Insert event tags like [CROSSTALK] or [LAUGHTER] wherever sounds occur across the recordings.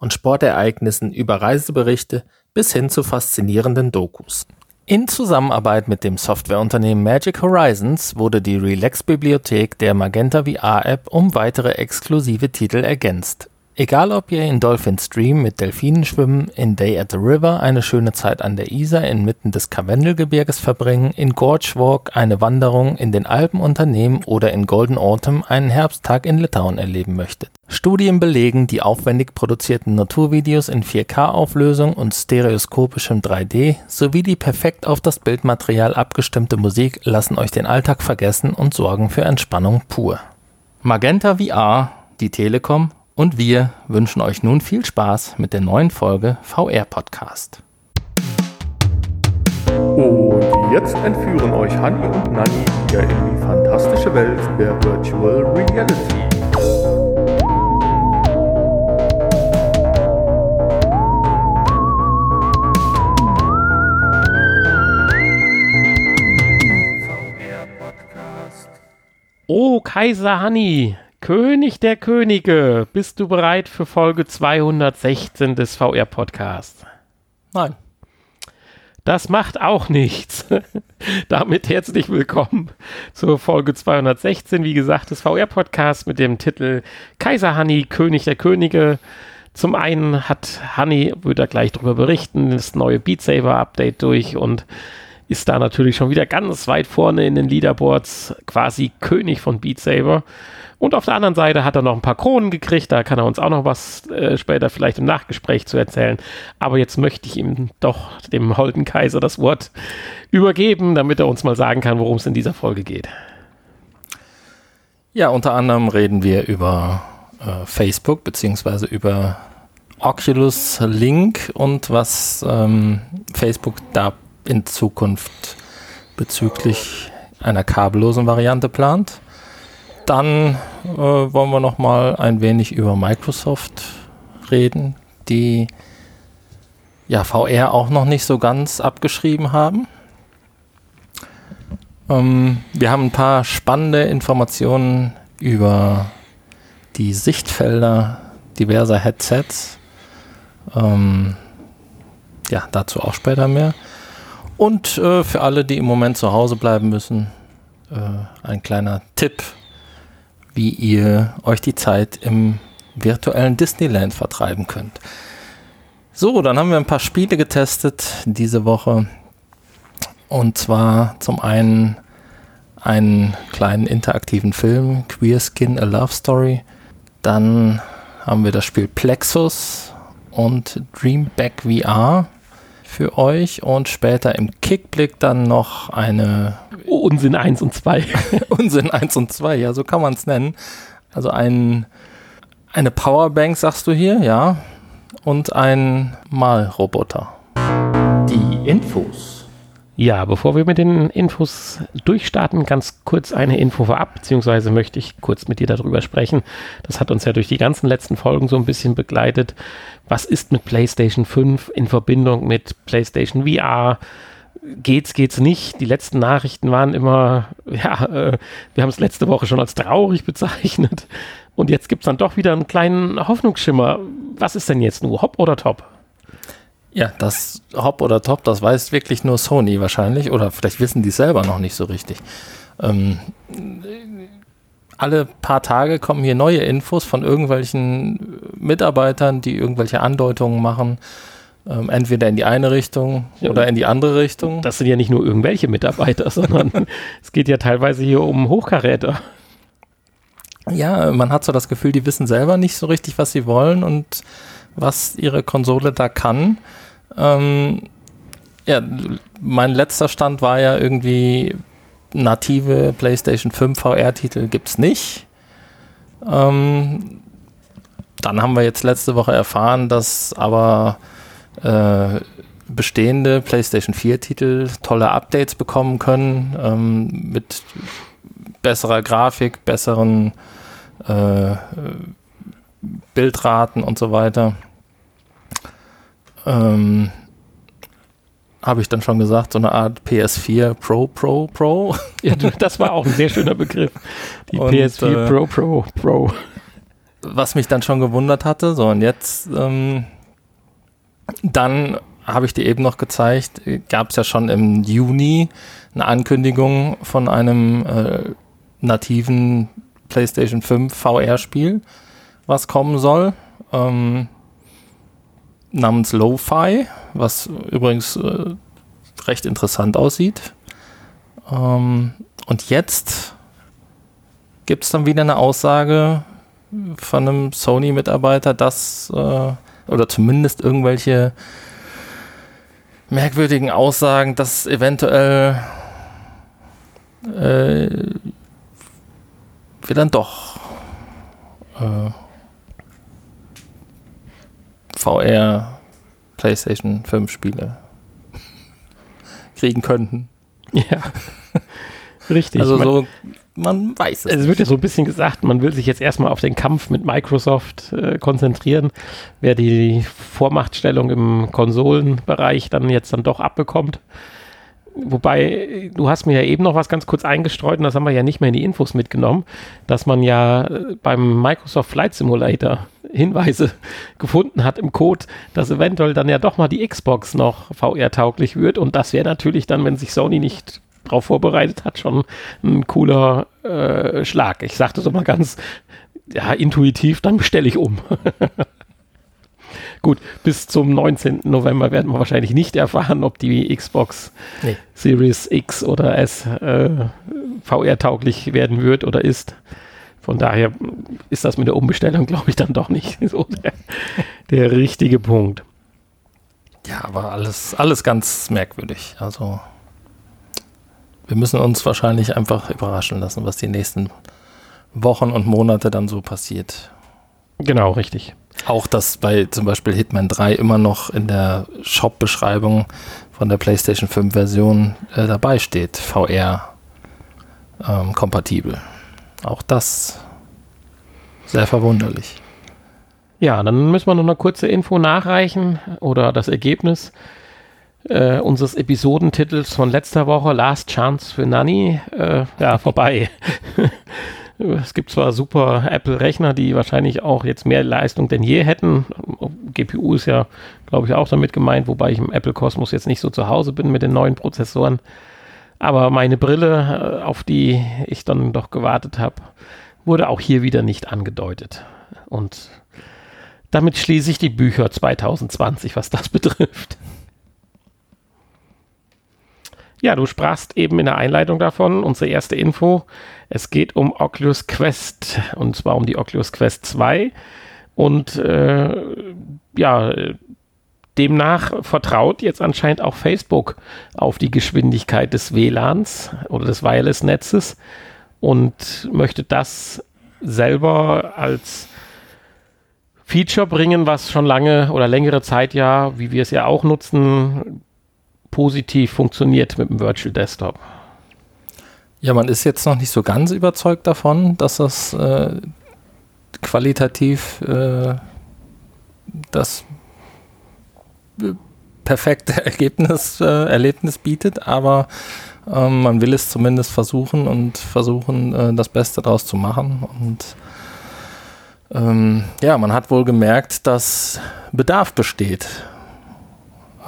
und Sportereignissen über Reiseberichte bis hin zu faszinierenden Dokus. In Zusammenarbeit mit dem Softwareunternehmen Magic Horizons wurde die Relax-Bibliothek der Magenta VR-App um weitere exklusive Titel ergänzt. Egal ob ihr in Dolphin Stream mit Delfinen schwimmen, in Day at the River eine schöne Zeit an der Isar inmitten des Karwendelgebirges verbringen, in Gorge Walk eine Wanderung in den Alpen unternehmen oder in Golden Autumn einen Herbsttag in Litauen erleben möchtet. Studien belegen, die aufwendig produzierten Naturvideos in 4K-Auflösung und stereoskopischem 3D sowie die perfekt auf das Bildmaterial abgestimmte Musik lassen euch den Alltag vergessen und sorgen für Entspannung pur. Magenta VR, die Telekom und wir wünschen euch nun viel Spaß mit der neuen Folge VR Podcast. Und jetzt entführen euch Hanni und Nanni wieder in die fantastische Welt der Virtual Reality. Oh, Kaiser Hanni, König der Könige, bist du bereit für Folge 216 des VR-Podcasts? Nein. Das macht auch nichts. [LAUGHS] Damit herzlich willkommen zur Folge 216, wie gesagt, des VR-Podcasts mit dem Titel Kaiser Hanni, König der Könige. Zum einen hat Hanni, wird er gleich darüber berichten, das neue Beat Saber Update durch und ist da natürlich schon wieder ganz weit vorne in den Leaderboards, quasi König von Beat Saber. Und auf der anderen Seite hat er noch ein paar Kronen gekriegt, da kann er uns auch noch was äh, später vielleicht im Nachgespräch zu erzählen. Aber jetzt möchte ich ihm doch, dem Holden Kaiser, das Wort übergeben, damit er uns mal sagen kann, worum es in dieser Folge geht. Ja, unter anderem reden wir über äh, Facebook beziehungsweise über Oculus Link und was ähm, Facebook da in Zukunft bezüglich einer kabellosen Variante plant. Dann äh, wollen wir noch mal ein wenig über Microsoft reden, die ja VR auch noch nicht so ganz abgeschrieben haben. Ähm, wir haben ein paar spannende Informationen über die Sichtfelder diverser Headsets. Ähm, ja, dazu auch später mehr. Und äh, für alle, die im Moment zu Hause bleiben müssen, äh, ein kleiner Tipp wie ihr euch die Zeit im virtuellen Disneyland vertreiben könnt. So, dann haben wir ein paar Spiele getestet diese Woche. Und zwar zum einen einen kleinen interaktiven Film, Queer Skin A Love Story. Dann haben wir das Spiel Plexus und Dreamback VR für euch und später im Kickblick dann noch eine Unsinn 1 und 2. [LAUGHS] Unsinn 1 und 2, ja, so kann man es nennen. Also ein, eine Powerbank, sagst du hier, ja. Und ein Malroboter. Die Infos. Ja, bevor wir mit den Infos durchstarten, ganz kurz eine Info vorab, beziehungsweise möchte ich kurz mit dir darüber sprechen. Das hat uns ja durch die ganzen letzten Folgen so ein bisschen begleitet. Was ist mit PlayStation 5 in Verbindung mit PlayStation VR? geht's, geht's nicht. Die letzten Nachrichten waren immer, ja, äh, wir haben es letzte Woche schon als traurig bezeichnet. Und jetzt gibt's dann doch wieder einen kleinen Hoffnungsschimmer. Was ist denn jetzt nur, Hop oder Top? Ja, das Hop oder Top, das weiß wirklich nur Sony wahrscheinlich. Oder vielleicht wissen die selber noch nicht so richtig. Ähm, alle paar Tage kommen hier neue Infos von irgendwelchen Mitarbeitern, die irgendwelche Andeutungen machen ähm, entweder in die eine Richtung ja, oder in die andere Richtung. Das sind ja nicht nur irgendwelche Mitarbeiter, [LAUGHS] sondern es geht ja teilweise hier um Hochkaräter. Ja, man hat so das Gefühl, die wissen selber nicht so richtig, was sie wollen und was ihre Konsole da kann. Ähm, ja, mein letzter Stand war ja irgendwie native PlayStation 5 VR-Titel gibt es nicht. Ähm, dann haben wir jetzt letzte Woche erfahren, dass aber äh, bestehende PlayStation 4-Titel tolle Updates bekommen können ähm, mit besserer Grafik, besseren äh, Bildraten und so weiter. Ähm, habe ich dann schon gesagt, so eine Art PS4 Pro Pro Pro. [LAUGHS] Ja, das war auch ein sehr schöner Begriff. Die und, PS4 äh, Pro Pro Pro. Was mich dann schon gewundert hatte, so und jetzt ähm, dann habe ich dir eben noch gezeigt, gab es ja schon im Juni eine Ankündigung von einem äh, nativen PlayStation 5 VR-Spiel, was kommen soll. Ähm, namens Lo-Fi, was übrigens äh, recht interessant aussieht. Ähm, und jetzt gibt es dann wieder eine Aussage von einem Sony-Mitarbeiter, dass, äh, oder zumindest irgendwelche merkwürdigen Aussagen, dass eventuell äh, wir dann doch äh, VR PlayStation 5 Spiele [LAUGHS] kriegen könnten. Ja. Richtig. Also so, man weiß es. Es wird ja so ein bisschen gesagt, man will sich jetzt erstmal auf den Kampf mit Microsoft äh, konzentrieren, wer die Vormachtstellung im Konsolenbereich dann jetzt dann doch abbekommt. Wobei, du hast mir ja eben noch was ganz kurz eingestreut und das haben wir ja nicht mehr in die Infos mitgenommen, dass man ja äh, beim Microsoft Flight Simulator Hinweise [LAUGHS] gefunden hat im Code, dass eventuell dann ja doch mal die Xbox noch VR-tauglich wird und das wäre natürlich dann, wenn sich Sony nicht darauf vorbereitet hat, schon ein cooler äh, Schlag. Ich sagte so mal ganz ja, intuitiv, dann bestelle ich um. [LAUGHS] Gut, bis zum 19. November werden wir wahrscheinlich nicht erfahren, ob die Xbox nee. Series X oder S äh, VR-tauglich werden wird oder ist. Von daher ist das mit der Umbestellung, glaube ich, dann doch nicht [LAUGHS] so der, der richtige Punkt. Ja, aber alles, alles ganz merkwürdig. Also wir müssen uns wahrscheinlich einfach überraschen lassen, was die nächsten Wochen und Monate dann so passiert. Genau, richtig. Auch, dass bei zum Beispiel Hitman 3 immer noch in der Shop-Beschreibung von der PlayStation 5-Version äh, dabei steht, VR-kompatibel. Ähm, Auch das sehr verwunderlich. Ja, dann müssen wir noch eine kurze Info nachreichen oder das Ergebnis äh, unseres Episodentitels von letzter Woche, Last Chance für Nanny, äh, ja, vorbei. [LAUGHS] Es gibt zwar super Apple-Rechner, die wahrscheinlich auch jetzt mehr Leistung denn je hätten. GPU ist ja, glaube ich, auch damit gemeint, wobei ich im Apple-Kosmos jetzt nicht so zu Hause bin mit den neuen Prozessoren. Aber meine Brille, äh, auf die ich dann doch gewartet habe, wurde auch hier wieder nicht angedeutet. Und damit schließe ich die Bücher 2020, was das [LAUGHS] betrifft. Ja, du sprachst eben in der Einleitung davon, unsere erste Info. Es geht um Oculus Quest und zwar um die Oculus Quest 2. Und äh, ja, demnach vertraut jetzt anscheinend auch Facebook auf die Geschwindigkeit des WLANs oder des Wireless-Netzes und möchte das selber als Feature bringen, was schon lange oder längere Zeit ja, wie wir es ja auch nutzen, positiv funktioniert mit dem Virtual Desktop. Ja, man ist jetzt noch nicht so ganz überzeugt davon, dass das äh, qualitativ äh, das perfekte Ergebnis, äh, Erlebnis bietet, aber ähm, man will es zumindest versuchen und versuchen, äh, das Beste daraus zu machen. Und ähm, ja, man hat wohl gemerkt, dass Bedarf besteht.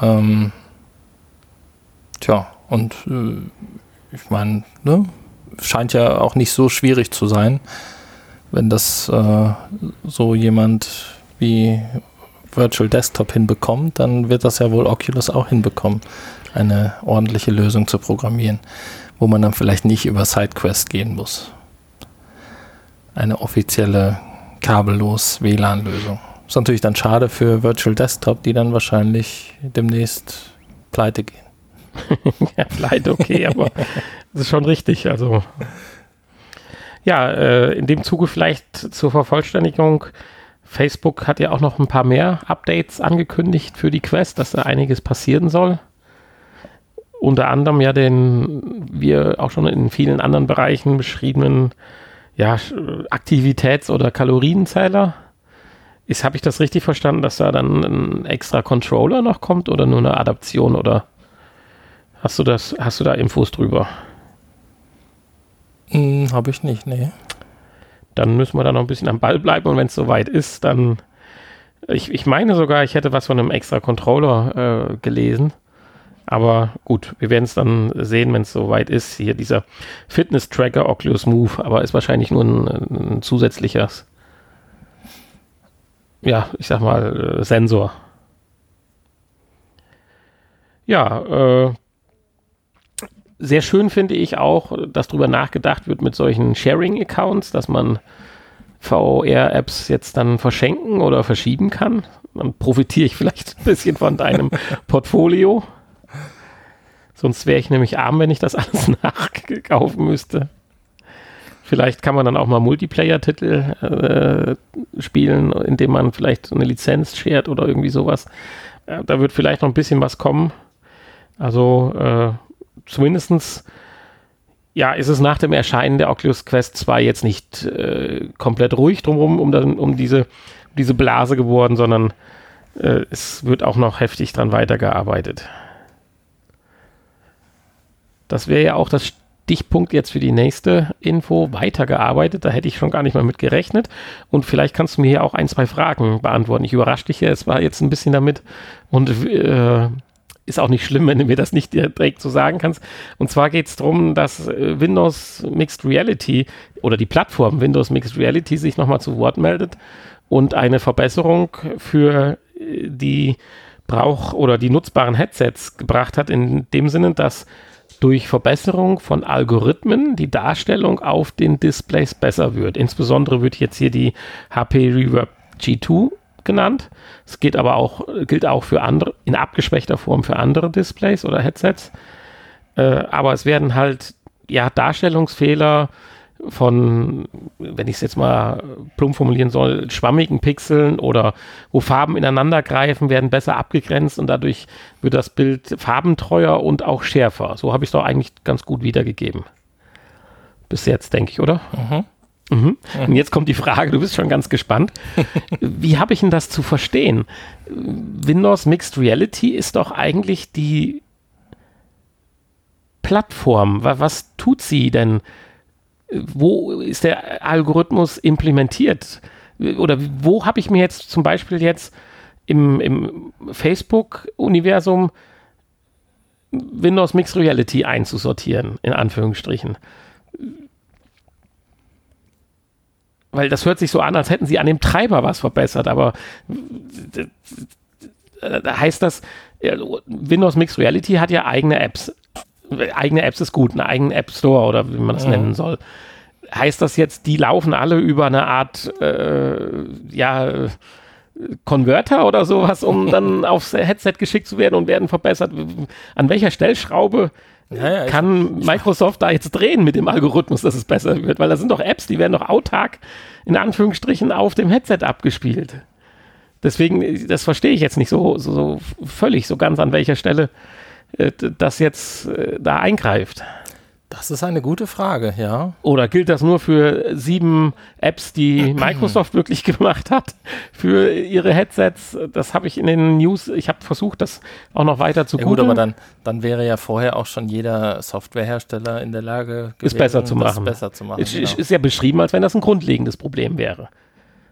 Ähm, Tja, und äh, ich meine, ne, scheint ja auch nicht so schwierig zu sein, wenn das äh, so jemand wie Virtual Desktop hinbekommt, dann wird das ja wohl Oculus auch hinbekommen, eine ordentliche Lösung zu programmieren, wo man dann vielleicht nicht über SideQuest gehen muss. Eine offizielle kabellos WLAN-Lösung. Ist natürlich dann schade für Virtual Desktop, die dann wahrscheinlich demnächst pleite gehen. [LAUGHS] ja, vielleicht okay, [LAUGHS] aber das ist schon richtig. Also ja, äh, in dem Zuge vielleicht zur Vervollständigung. Facebook hat ja auch noch ein paar mehr Updates angekündigt für die Quest, dass da einiges passieren soll. Unter anderem ja den, wir auch schon in vielen anderen Bereichen beschriebenen ja, Aktivitäts- oder Kalorienzähler. Habe ich das richtig verstanden, dass da dann ein extra Controller noch kommt oder nur eine Adaption oder hast du das, hast du da Infos drüber? Hm, habe ich nicht, nee. Dann müssen wir da noch ein bisschen am Ball bleiben und wenn es soweit ist, dann ich, ich meine sogar, ich hätte was von einem extra Controller äh, gelesen. Aber gut, wir werden es dann sehen, wenn es soweit ist. Hier dieser Fitness-Tracker Oculus Move, aber ist wahrscheinlich nur ein, ein zusätzliches, ja, ich sag mal, äh, Sensor. Ja, äh, sehr schön finde ich auch, dass darüber nachgedacht wird mit solchen Sharing-Accounts, dass man VR-Apps jetzt dann verschenken oder verschieben kann. Dann profitiere ich [LAUGHS] vielleicht ein bisschen von deinem [LAUGHS] Portfolio. Sonst wäre ich nämlich arm, wenn ich das alles [LAUGHS] nachkaufen müsste. Vielleicht kann man dann auch mal Multiplayer-Titel äh, spielen, indem man vielleicht eine Lizenz shared oder irgendwie sowas. Äh, da wird vielleicht noch ein bisschen was kommen. Also äh, zumindestens ja, ist es nach dem Erscheinen der Oculus Quest 2 jetzt nicht äh, komplett ruhig drumherum um, um, diese, diese Blase geworden, sondern äh, es wird auch noch heftig dran weitergearbeitet. Das wäre ja auch das Stichpunkt jetzt für die nächste Info. Weitergearbeitet, da hätte ich schon gar nicht mal mit gerechnet. Und vielleicht kannst du mir hier auch ein, zwei Fragen beantworten. Ich überrasche dich ja, es war jetzt ein bisschen damit und äh, ist auch nicht schlimm, wenn du mir das nicht direkt so sagen kannst. Und zwar geht es darum, dass äh, Windows Mixed Reality oder die Plattform Windows Mixed Reality sich nochmal zu Wort meldet und eine Verbesserung für äh, die Brauch- oder die nutzbaren Headsets gebracht hat, in dem Sinne, dass durch Verbesserung von Algorithmen die Darstellung auf den Displays besser wird. Insbesondere wird jetzt hier die HP Reverb G2 genannt. Es geht aber auch, gilt auch für andere, in abgeschwächter Form für andere Displays oder Headsets. Äh, aber es werden halt, ja, Darstellungsfehler von, wenn ich es jetzt mal plump formulieren soll, schwammigen Pixeln oder wo Farben ineinander greifen, werden besser abgegrenzt und dadurch wird das Bild farbentreuer und auch schärfer. So habe ich es doch eigentlich ganz gut wiedergegeben. Bis jetzt, denke ich, oder? Mhm. Mhm. Und jetzt kommt die Frage, du bist schon ganz gespannt. [LAUGHS] Wie habe ich denn das zu verstehen? Windows Mixed Reality ist doch eigentlich die Plattform. Was tut sie denn? Wo ist der Algorithmus implementiert? Oder wo habe ich mir jetzt zum Beispiel jetzt im, im Facebook-Universum Windows Mixed Reality einzusortieren, in Anführungsstrichen? Weil das hört sich so an, als hätten sie an dem Treiber was verbessert, aber da heißt das, Windows Mixed Reality hat ja eigene Apps. Eigene Apps ist gut, einen eigenen App Store oder wie man das ja. nennen soll. Heißt das jetzt, die laufen alle über eine Art, äh, ja, Konverter oder sowas, um [LAUGHS] dann aufs Headset geschickt zu werden und werden verbessert? An welcher Stellschraube ja, ja, kann ich, Microsoft da jetzt drehen mit dem Algorithmus, dass es besser wird? Weil da sind doch Apps, die werden doch autark in Anführungsstrichen auf dem Headset abgespielt. Deswegen, das verstehe ich jetzt nicht so, so, so völlig, so ganz an welcher Stelle äh, das jetzt äh, da eingreift. Das ist eine gute Frage, ja. Oder gilt das nur für sieben Apps, die [CLEARS THROAT] Microsoft wirklich gemacht hat für ihre Headsets? Das habe ich in den News, ich habe versucht, das auch noch weiter zu ja, gut, aber dann, dann wäre ja vorher auch schon jeder Softwarehersteller in der Lage gewesen, es besser zu machen. Besser zu machen es genau. ist ja beschrieben, als wenn das ein grundlegendes Problem wäre.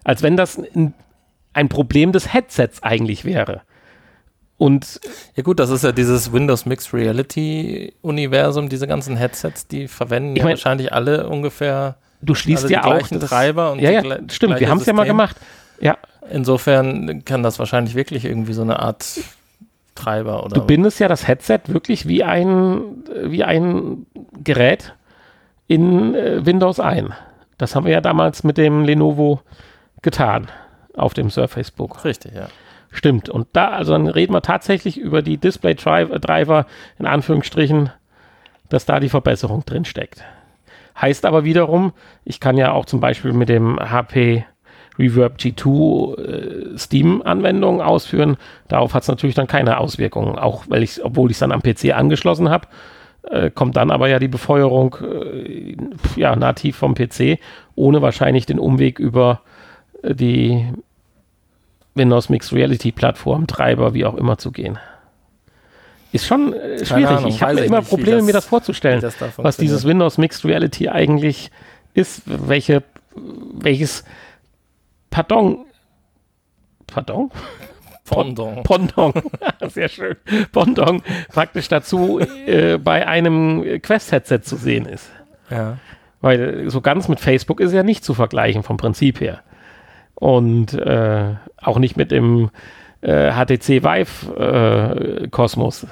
Als wenn das ein, ein Problem des Headsets eigentlich wäre. Und ja gut, das ist ja dieses Windows Mixed Reality Universum, diese ganzen Headsets, die verwenden ja mein, wahrscheinlich alle ungefähr du schließt ja auch das, Treiber und ja, ja, stimmt, wir haben es ja mal gemacht. Ja. Insofern kann das wahrscheinlich wirklich irgendwie so eine Art Treiber oder Du bindest ja das Headset wirklich wie ein wie ein Gerät in äh, Windows ein. Das haben wir ja damals mit dem Lenovo getan auf dem Surface Book. Richtig, ja. Stimmt. Und da, also dann reden wir tatsächlich über die Display-Driver, in Anführungsstrichen, dass da die Verbesserung drin steckt. Heißt aber wiederum, ich kann ja auch zum Beispiel mit dem HP Reverb G2 äh, Steam-Anwendungen ausführen. Darauf hat es natürlich dann keine Auswirkungen, auch weil ich, obwohl ich es dann am PC angeschlossen habe, äh, kommt dann aber ja die Befeuerung äh, ja, nativ vom PC, ohne wahrscheinlich den Umweg über äh, die Windows Mixed Reality Plattform, Treiber, wie auch immer zu gehen. Ist schon äh, schwierig. Ahnung, ich habe immer Probleme, das- mir das vorzustellen, das da was dieses. Windows Mixed Reality eigentlich ist, welche, welches Pardon, Pardon? Pendant. [LAUGHS] Pendant, [LAUGHS] sehr schön, Pendant praktisch dazu äh, bei einem Quest-Headset zu sehen ist. Ja. Weil so ganz mit Facebook ist ja nicht zu vergleichen vom Prinzip her. Und äh, auch nicht mit dem äh, HTC Vive äh, Kosmos.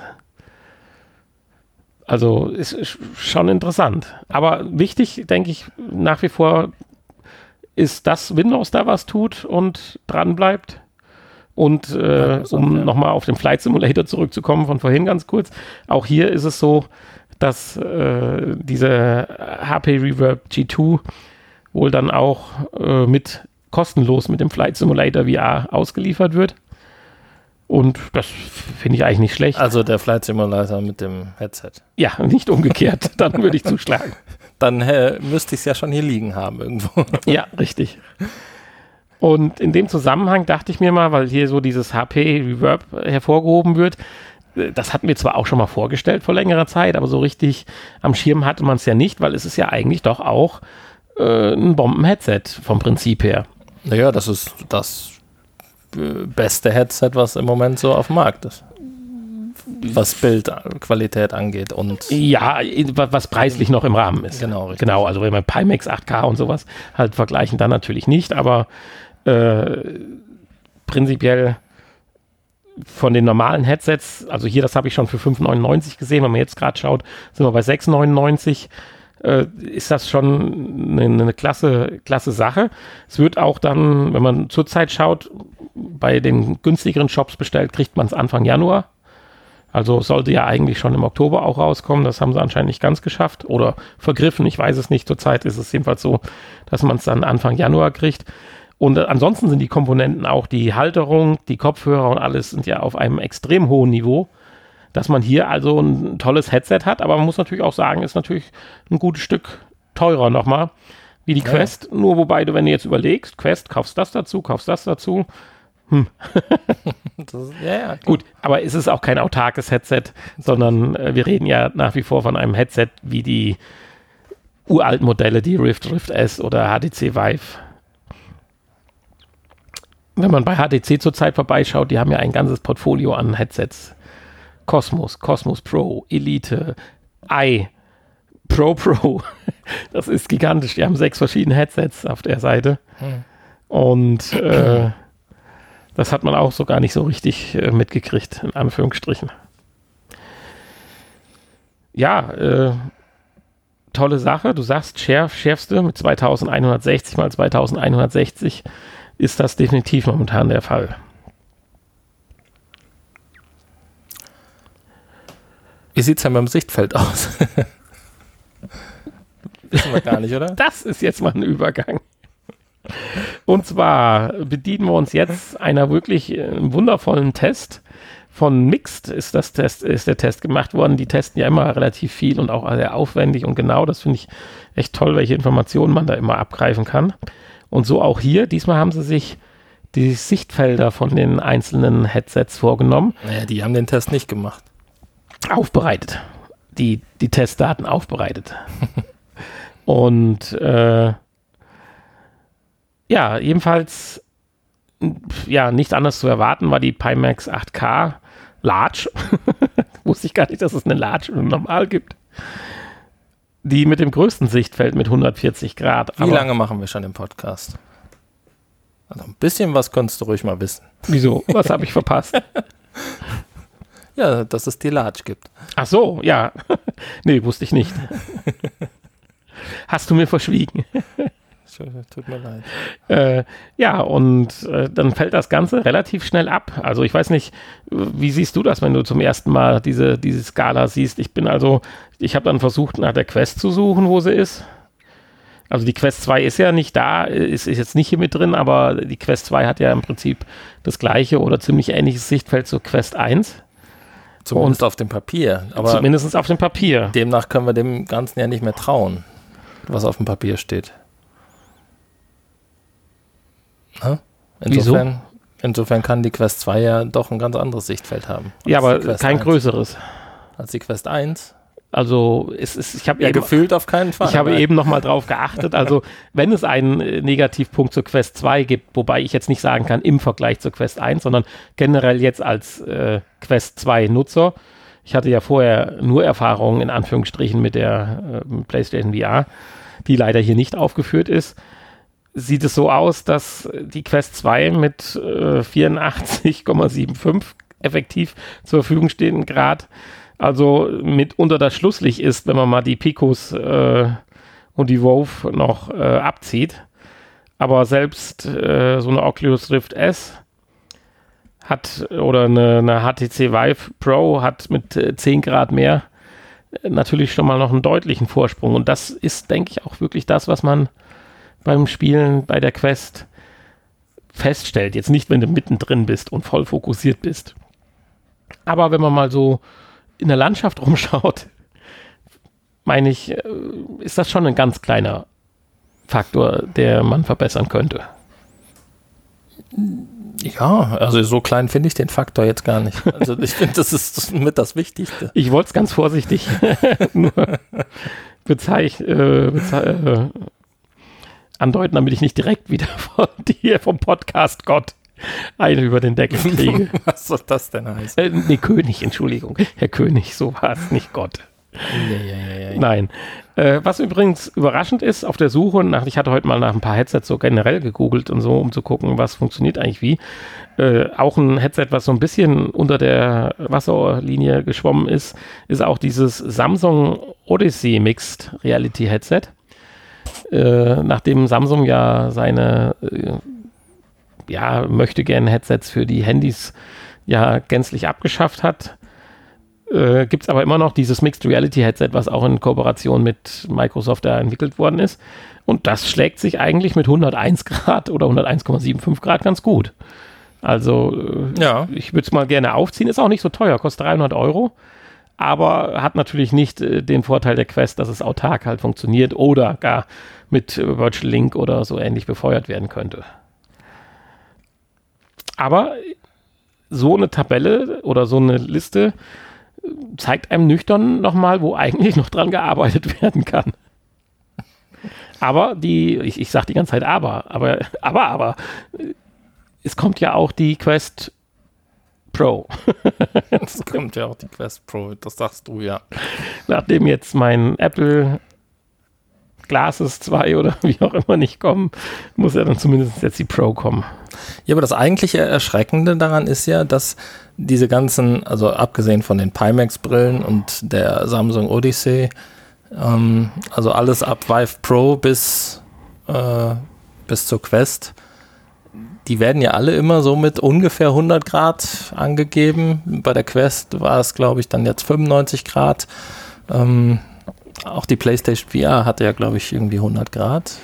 Also ist sch- schon interessant. Aber wichtig, denke ich, nach wie vor ist, dass Windows da was tut und dran bleibt. Und äh, um ja. nochmal auf den Flight Simulator zurückzukommen von vorhin ganz kurz, auch hier ist es so, dass äh, diese HP Reverb G2 wohl dann auch äh, mit kostenlos mit dem Flight Simulator VR ausgeliefert wird. Und das finde ich eigentlich nicht schlecht. Also der Flight Simulator mit dem Headset. ja, nicht umgekehrt. [LAUGHS] Dann würde ich zuschlagen. Dann äh, müsste ich es ja schon hier liegen haben irgendwo. [LAUGHS] Ja, richtig. Und in dem Zusammenhang dachte ich mir mal, weil hier so dieses HP Reverb hervorgehoben wird, äh, das hatten wir zwar auch schon mal vorgestellt vor längerer Zeit, aber so richtig am Schirm hatte man es ja nicht, weil es ist ja eigentlich doch auch äh, ein Bomben-Headset vom Prinzip her. Naja, das ist das äh, beste Headset, was im Moment so auf dem Markt ist. Was Bildqualität angeht und Ja, wa- was preislich noch im Rahmen ist. Genau, richtig. Genau, also wenn wir Pimax 8K und sowas halt vergleichen, dann natürlich nicht, aber äh, prinzipiell von den normalen Headsets, also hier, das habe ich schon für 5,99 gesehen, wenn man jetzt gerade schaut, sind wir bei 6,99 äh, ist das schon eine, eine klasse, klasse Sache. Es wird auch dann, wenn man zurzeit schaut, bei den günstigeren Shops bestellt, kriegt man es Anfang Januar. Also sollte ja eigentlich schon im Oktober auch rauskommen. Das haben sie anscheinend nicht ganz geschafft oder vergriffen. Ich weiß es nicht. Zurzeit ist es jedenfalls so, dass man es dann Anfang Januar kriegt. Und äh, ansonsten sind die Komponenten auch die Halterung, die Kopfhörer und alles sind ja auf einem extrem hohen Niveau, dass man hier also ein tolles Headset hat. Aber man muss natürlich auch sagen, ist natürlich ein gutes Stück teurer nochmal wie die Ja. Quest. Nur wobei du, wenn du jetzt überlegst, Quest, kaufst das dazu, kaufst das dazu, [LAUGHS] das, ist- ja, ja, Gut, aber es ist auch kein autarkes Headset, sondern äh, wir reden ja nach wie vor von einem Headset wie die uralten Modelle, die Rift, Rift S oder HTC Vive. Wenn man bei HTC zurzeit vorbeischaut, die haben ja ein ganzes Portfolio an Headsets. Cosmos, Cosmos Pro, Elite, i, Pro Pro. [LAUGHS] Das ist gigantisch. Die haben sechs verschiedene Headsets auf der Seite. Hm. Und äh, das hat man auch so gar nicht so richtig äh, mitgekriegt, in Anführungsstrichen. Ja, äh, tolle Sache. Du sagst, schärf, schärfste mit 2160 mal 2160 ist das definitiv momentan der Fall. Wie sieht es denn beim Sichtfeld aus? [LAUGHS] Wissen wir gar nicht, oder? Das ist jetzt mal ein Übergang. Und zwar bedienen wir uns jetzt einer wirklich äh, wundervollen Test. Von Mixed ist, das Test, ist der Test gemacht worden. Die testen ja immer relativ viel und auch sehr aufwendig und genau. Das finde ich echt toll, welche Informationen man da immer abgreifen kann. Und so auch hier. Diesmal haben sie sich die Sichtfelder von den einzelnen Headsets vorgenommen, Naja, die haben den Test nicht gemacht. Aufbereitet. Die, die Testdaten aufbereitet. [LAUGHS] Und äh, ja, jedenfalls ja, nicht anders zu erwarten war die Pimax 8K Large. [LAUGHS] Wusste ich gar nicht, dass es eine Large und eine Normal gibt. Die mit dem größten Sichtfeld mit 140 Grad. Wie lange machen wir schon den Podcast? Also ein bisschen was konntest du ruhig mal wissen. Wieso? Was habe ich verpasst? [LAUGHS] Ja, dass es die Large gibt. Ach so, ja. [LAUGHS] nee, wusste ich nicht. [LAUGHS] Hast du mir verschwiegen. [LAUGHS] Tut mir leid. Äh, ja, und äh, dann fällt das Ganze relativ schnell ab. Also ich weiß nicht, wie siehst du das, wenn du zum ersten Mal diese, diese Skala siehst? Ich bin also, ich habe dann versucht, nach der Quest zu suchen, wo sie ist. Also die Quest 2 ist ja nicht da, ist, ist jetzt nicht hier mit drin, aber die Quest 2 hat ja im Prinzip das gleiche oder ziemlich ähnliches Sichtfeld zur Quest 1. Zumindest auf dem Papier. Aber zumindest auf dem Papier. Demnach können wir dem Ganzen ja nicht mehr trauen, was auf dem Papier steht. Insofern, Wieso? insofern kann die Quest 2 ja doch ein ganz anderes Sichtfeld haben. Ja, aber kein 1. größeres. Als die Quest 1. Also es ist, ich habe ja, gefühlt auf keinen Fall. Ich habe eben noch mal drauf geachtet. Also [LAUGHS] wenn es einen äh, Negativpunkt zur Quest 2 gibt, wobei ich jetzt nicht sagen kann im Vergleich zur Quest 1, sondern generell jetzt als äh, Quest 2 Nutzer. Ich hatte ja vorher nur Erfahrungen in Anführungsstrichen mit der äh, PlayStation VR, die leider hier nicht aufgeführt ist. Sieht es so aus, dass die Quest 2 mit äh, 84,75 effektiv zur Verfügung stehenden Grad also mitunter das Schlusslicht ist, wenn man mal die Picos äh, und die Wove noch äh, abzieht. Aber selbst äh, so eine Oculus Rift S hat oder eine, eine HTC Vive Pro hat mit 10 äh, Grad mehr äh, natürlich schon mal noch einen deutlichen Vorsprung. Und das ist, denke ich, auch wirklich das, was man beim Spielen bei der Quest feststellt. Jetzt nicht, wenn du mittendrin bist und voll fokussiert bist. Aber wenn man mal so in der Landschaft [LAUGHS] rumschaut, meine ich, äh, ist das schon ein ganz kleiner Faktor, der man verbessern könnte. Ja, also so klein finde ich den Faktor jetzt gar nicht. Also ich finde, das ist mit das Wichtigste. [LAUGHS] Ich wollte es ganz vorsichtig [LAUGHS] nur bezeich, äh, bezei äh, andeuten, damit ich nicht direkt wieder von dir vom Podcast Gott eine über den Deckel kriege. [LAUGHS] Was soll das denn heißen? Äh, nee, König, Entschuldigung. Herr König, so war es, nicht Gott. Ja, ja, ja, Nein. Äh, was übrigens überraschend ist, auf der Suche nach, ich hatte heute mal nach ein paar Headsets so generell gegoogelt und so, um zu gucken, was funktioniert eigentlich wie. Äh, auch ein Headset, was so ein bisschen unter der Wasserlinie geschwommen ist, ist auch dieses Samsung Odyssey Mixed Reality Headset. Äh, nachdem Samsung ja seine äh, ja, möchte gerne Headsets für die Handys ja gänzlich abgeschafft hat. Äh, Gibt es aber immer noch dieses Mixed Reality Headset, was auch in Kooperation mit Microsoft da entwickelt worden ist. Und das schlägt sich eigentlich mit 101 Grad oder 101,75 Grad ganz gut. Also, äh, ja. ich würde es mal gerne aufziehen. Ist auch nicht so teuer, kostet 300 Euro. Aber hat natürlich nicht äh, den Vorteil der Quest, dass es autark halt funktioniert oder gar mit Virtual Link oder so ähnlich befeuert werden könnte. Aber so eine Tabelle oder so eine Liste zeigt einem nüchtern nochmal, wo eigentlich noch dran gearbeitet [LAUGHS] werden kann. Aber die, ich, ich sage die ganze Zeit aber, aber, aber, aber, es kommt ja auch die Quest Pro. [LAUGHS] es kommt ja auch die Quest Pro, das sagst du ja. Nachdem jetzt mein Apple Glasses 2 oder [LAUGHS] wie auch immer nicht kommen, muss ja dann zumindest jetzt die Pro kommen. Ja, aber das eigentliche Erschreckende daran ist ja, dass diese ganzen, also abgesehen von den Pimax-Brillen und der Samsung Odyssey, ähm, also alles ab Vive Pro bis, äh, bis zur Quest, die werden ja alle immer so mit ungefähr 100 Grad angegeben. Bei der Quest war es, glaube ich, dann jetzt 95 Grad. Ähm, auch die PlayStation VR hatte ja, glaube ich, irgendwie 100 Grad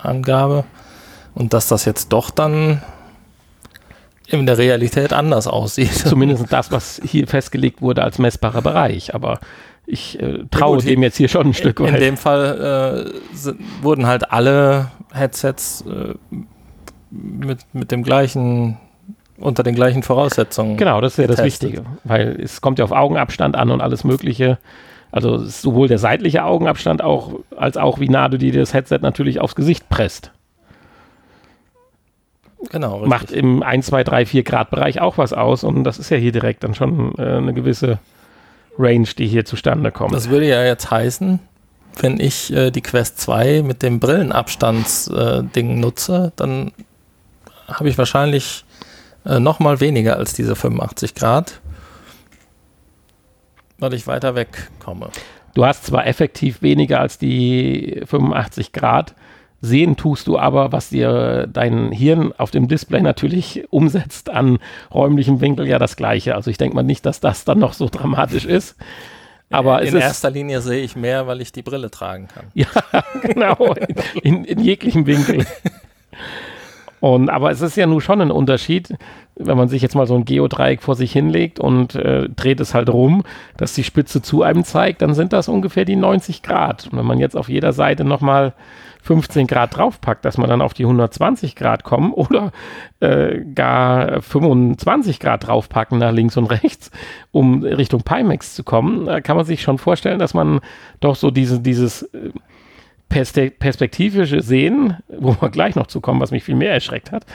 Angabe. Und dass das jetzt doch dann in der Realität anders aussieht. [LAUGHS] Zumindest das, was hier festgelegt wurde als messbarer Bereich. Aber ich äh, traue ja, dem jetzt hier schon ein Stück weit. In dem Fall äh, sind, wurden halt alle Headsets äh, mit, mit dem gleichen unter den gleichen Voraussetzungen. Genau, das wäre das Wichtige, weil es kommt ja auf Augenabstand an und alles Mögliche. Also sowohl der seitliche Augenabstand auch, als auch wie nah du dir das Headset natürlich aufs Gesicht presst. Genau. Richtig. Macht im 1, 2, 3, 4 Grad Bereich auch was aus und das ist ja hier direkt dann schon äh, eine gewisse Range, die hier zustande kommt. Das würde ja jetzt heißen, wenn ich äh, die Quest 2 mit dem Brillenabstandsding äh, nutze, dann habe ich wahrscheinlich äh, noch mal weniger als diese 85 Grad weil ich weiter weg komme. Du hast zwar effektiv weniger als die 85 Grad, sehen tust du aber, was dir dein Hirn auf dem Display natürlich [LAUGHS] umsetzt an räumlichem Winkel, ja das gleiche. Also ich denke mal nicht, dass das dann noch so dramatisch ist. Aber in erster Linie sehe ich mehr, weil ich die Brille tragen kann. [LAUGHS] Ja, genau. In, in jeglichem Winkel. [LAUGHS] Und, aber es ist ja nun schon ein Unterschied, wenn man sich jetzt mal so ein Geodreieck vor sich hinlegt und äh, dreht es halt rum, dass die Spitze zu einem zeigt, dann sind das ungefähr die 90 Grad. Und wenn man jetzt auf jeder Seite nochmal 15 Grad draufpackt, dass man dann auf die 120 Grad kommen [LAUGHS] oder äh, gar 25 Grad draufpacken nach links und rechts, um Richtung Pimax zu kommen, da kann man sich schon vorstellen, dass man doch so diese, dieses äh, perspektivische Sehen, wo wir gleich noch zu kommen, was mich viel mehr erschreckt hat,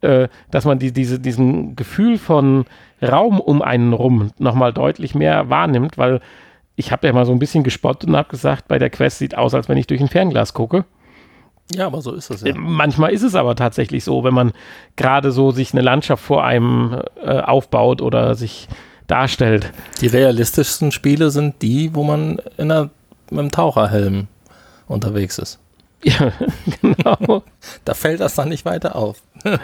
äh, dass man die, diese, diesen Gefühl von Raum um einen rum nochmal deutlich mehr wahrnimmt, weil ich habe ja mal so ein bisschen gespottet und habe gesagt, bei der Quest sieht aus, als wenn ich durch ein Fernglas gucke. Ja, aber so ist es ja. Äh, manchmal ist es aber tatsächlich so, wenn man gerade so sich eine Landschaft vor einem äh, aufbaut oder sich darstellt. Die realistischsten Spiele sind die, wo man in einer, mit einem Taucherhelm unterwegs ist. [LAUGHS] Ja, genau. da fällt das dann nicht weiter auf. [LAUGHS]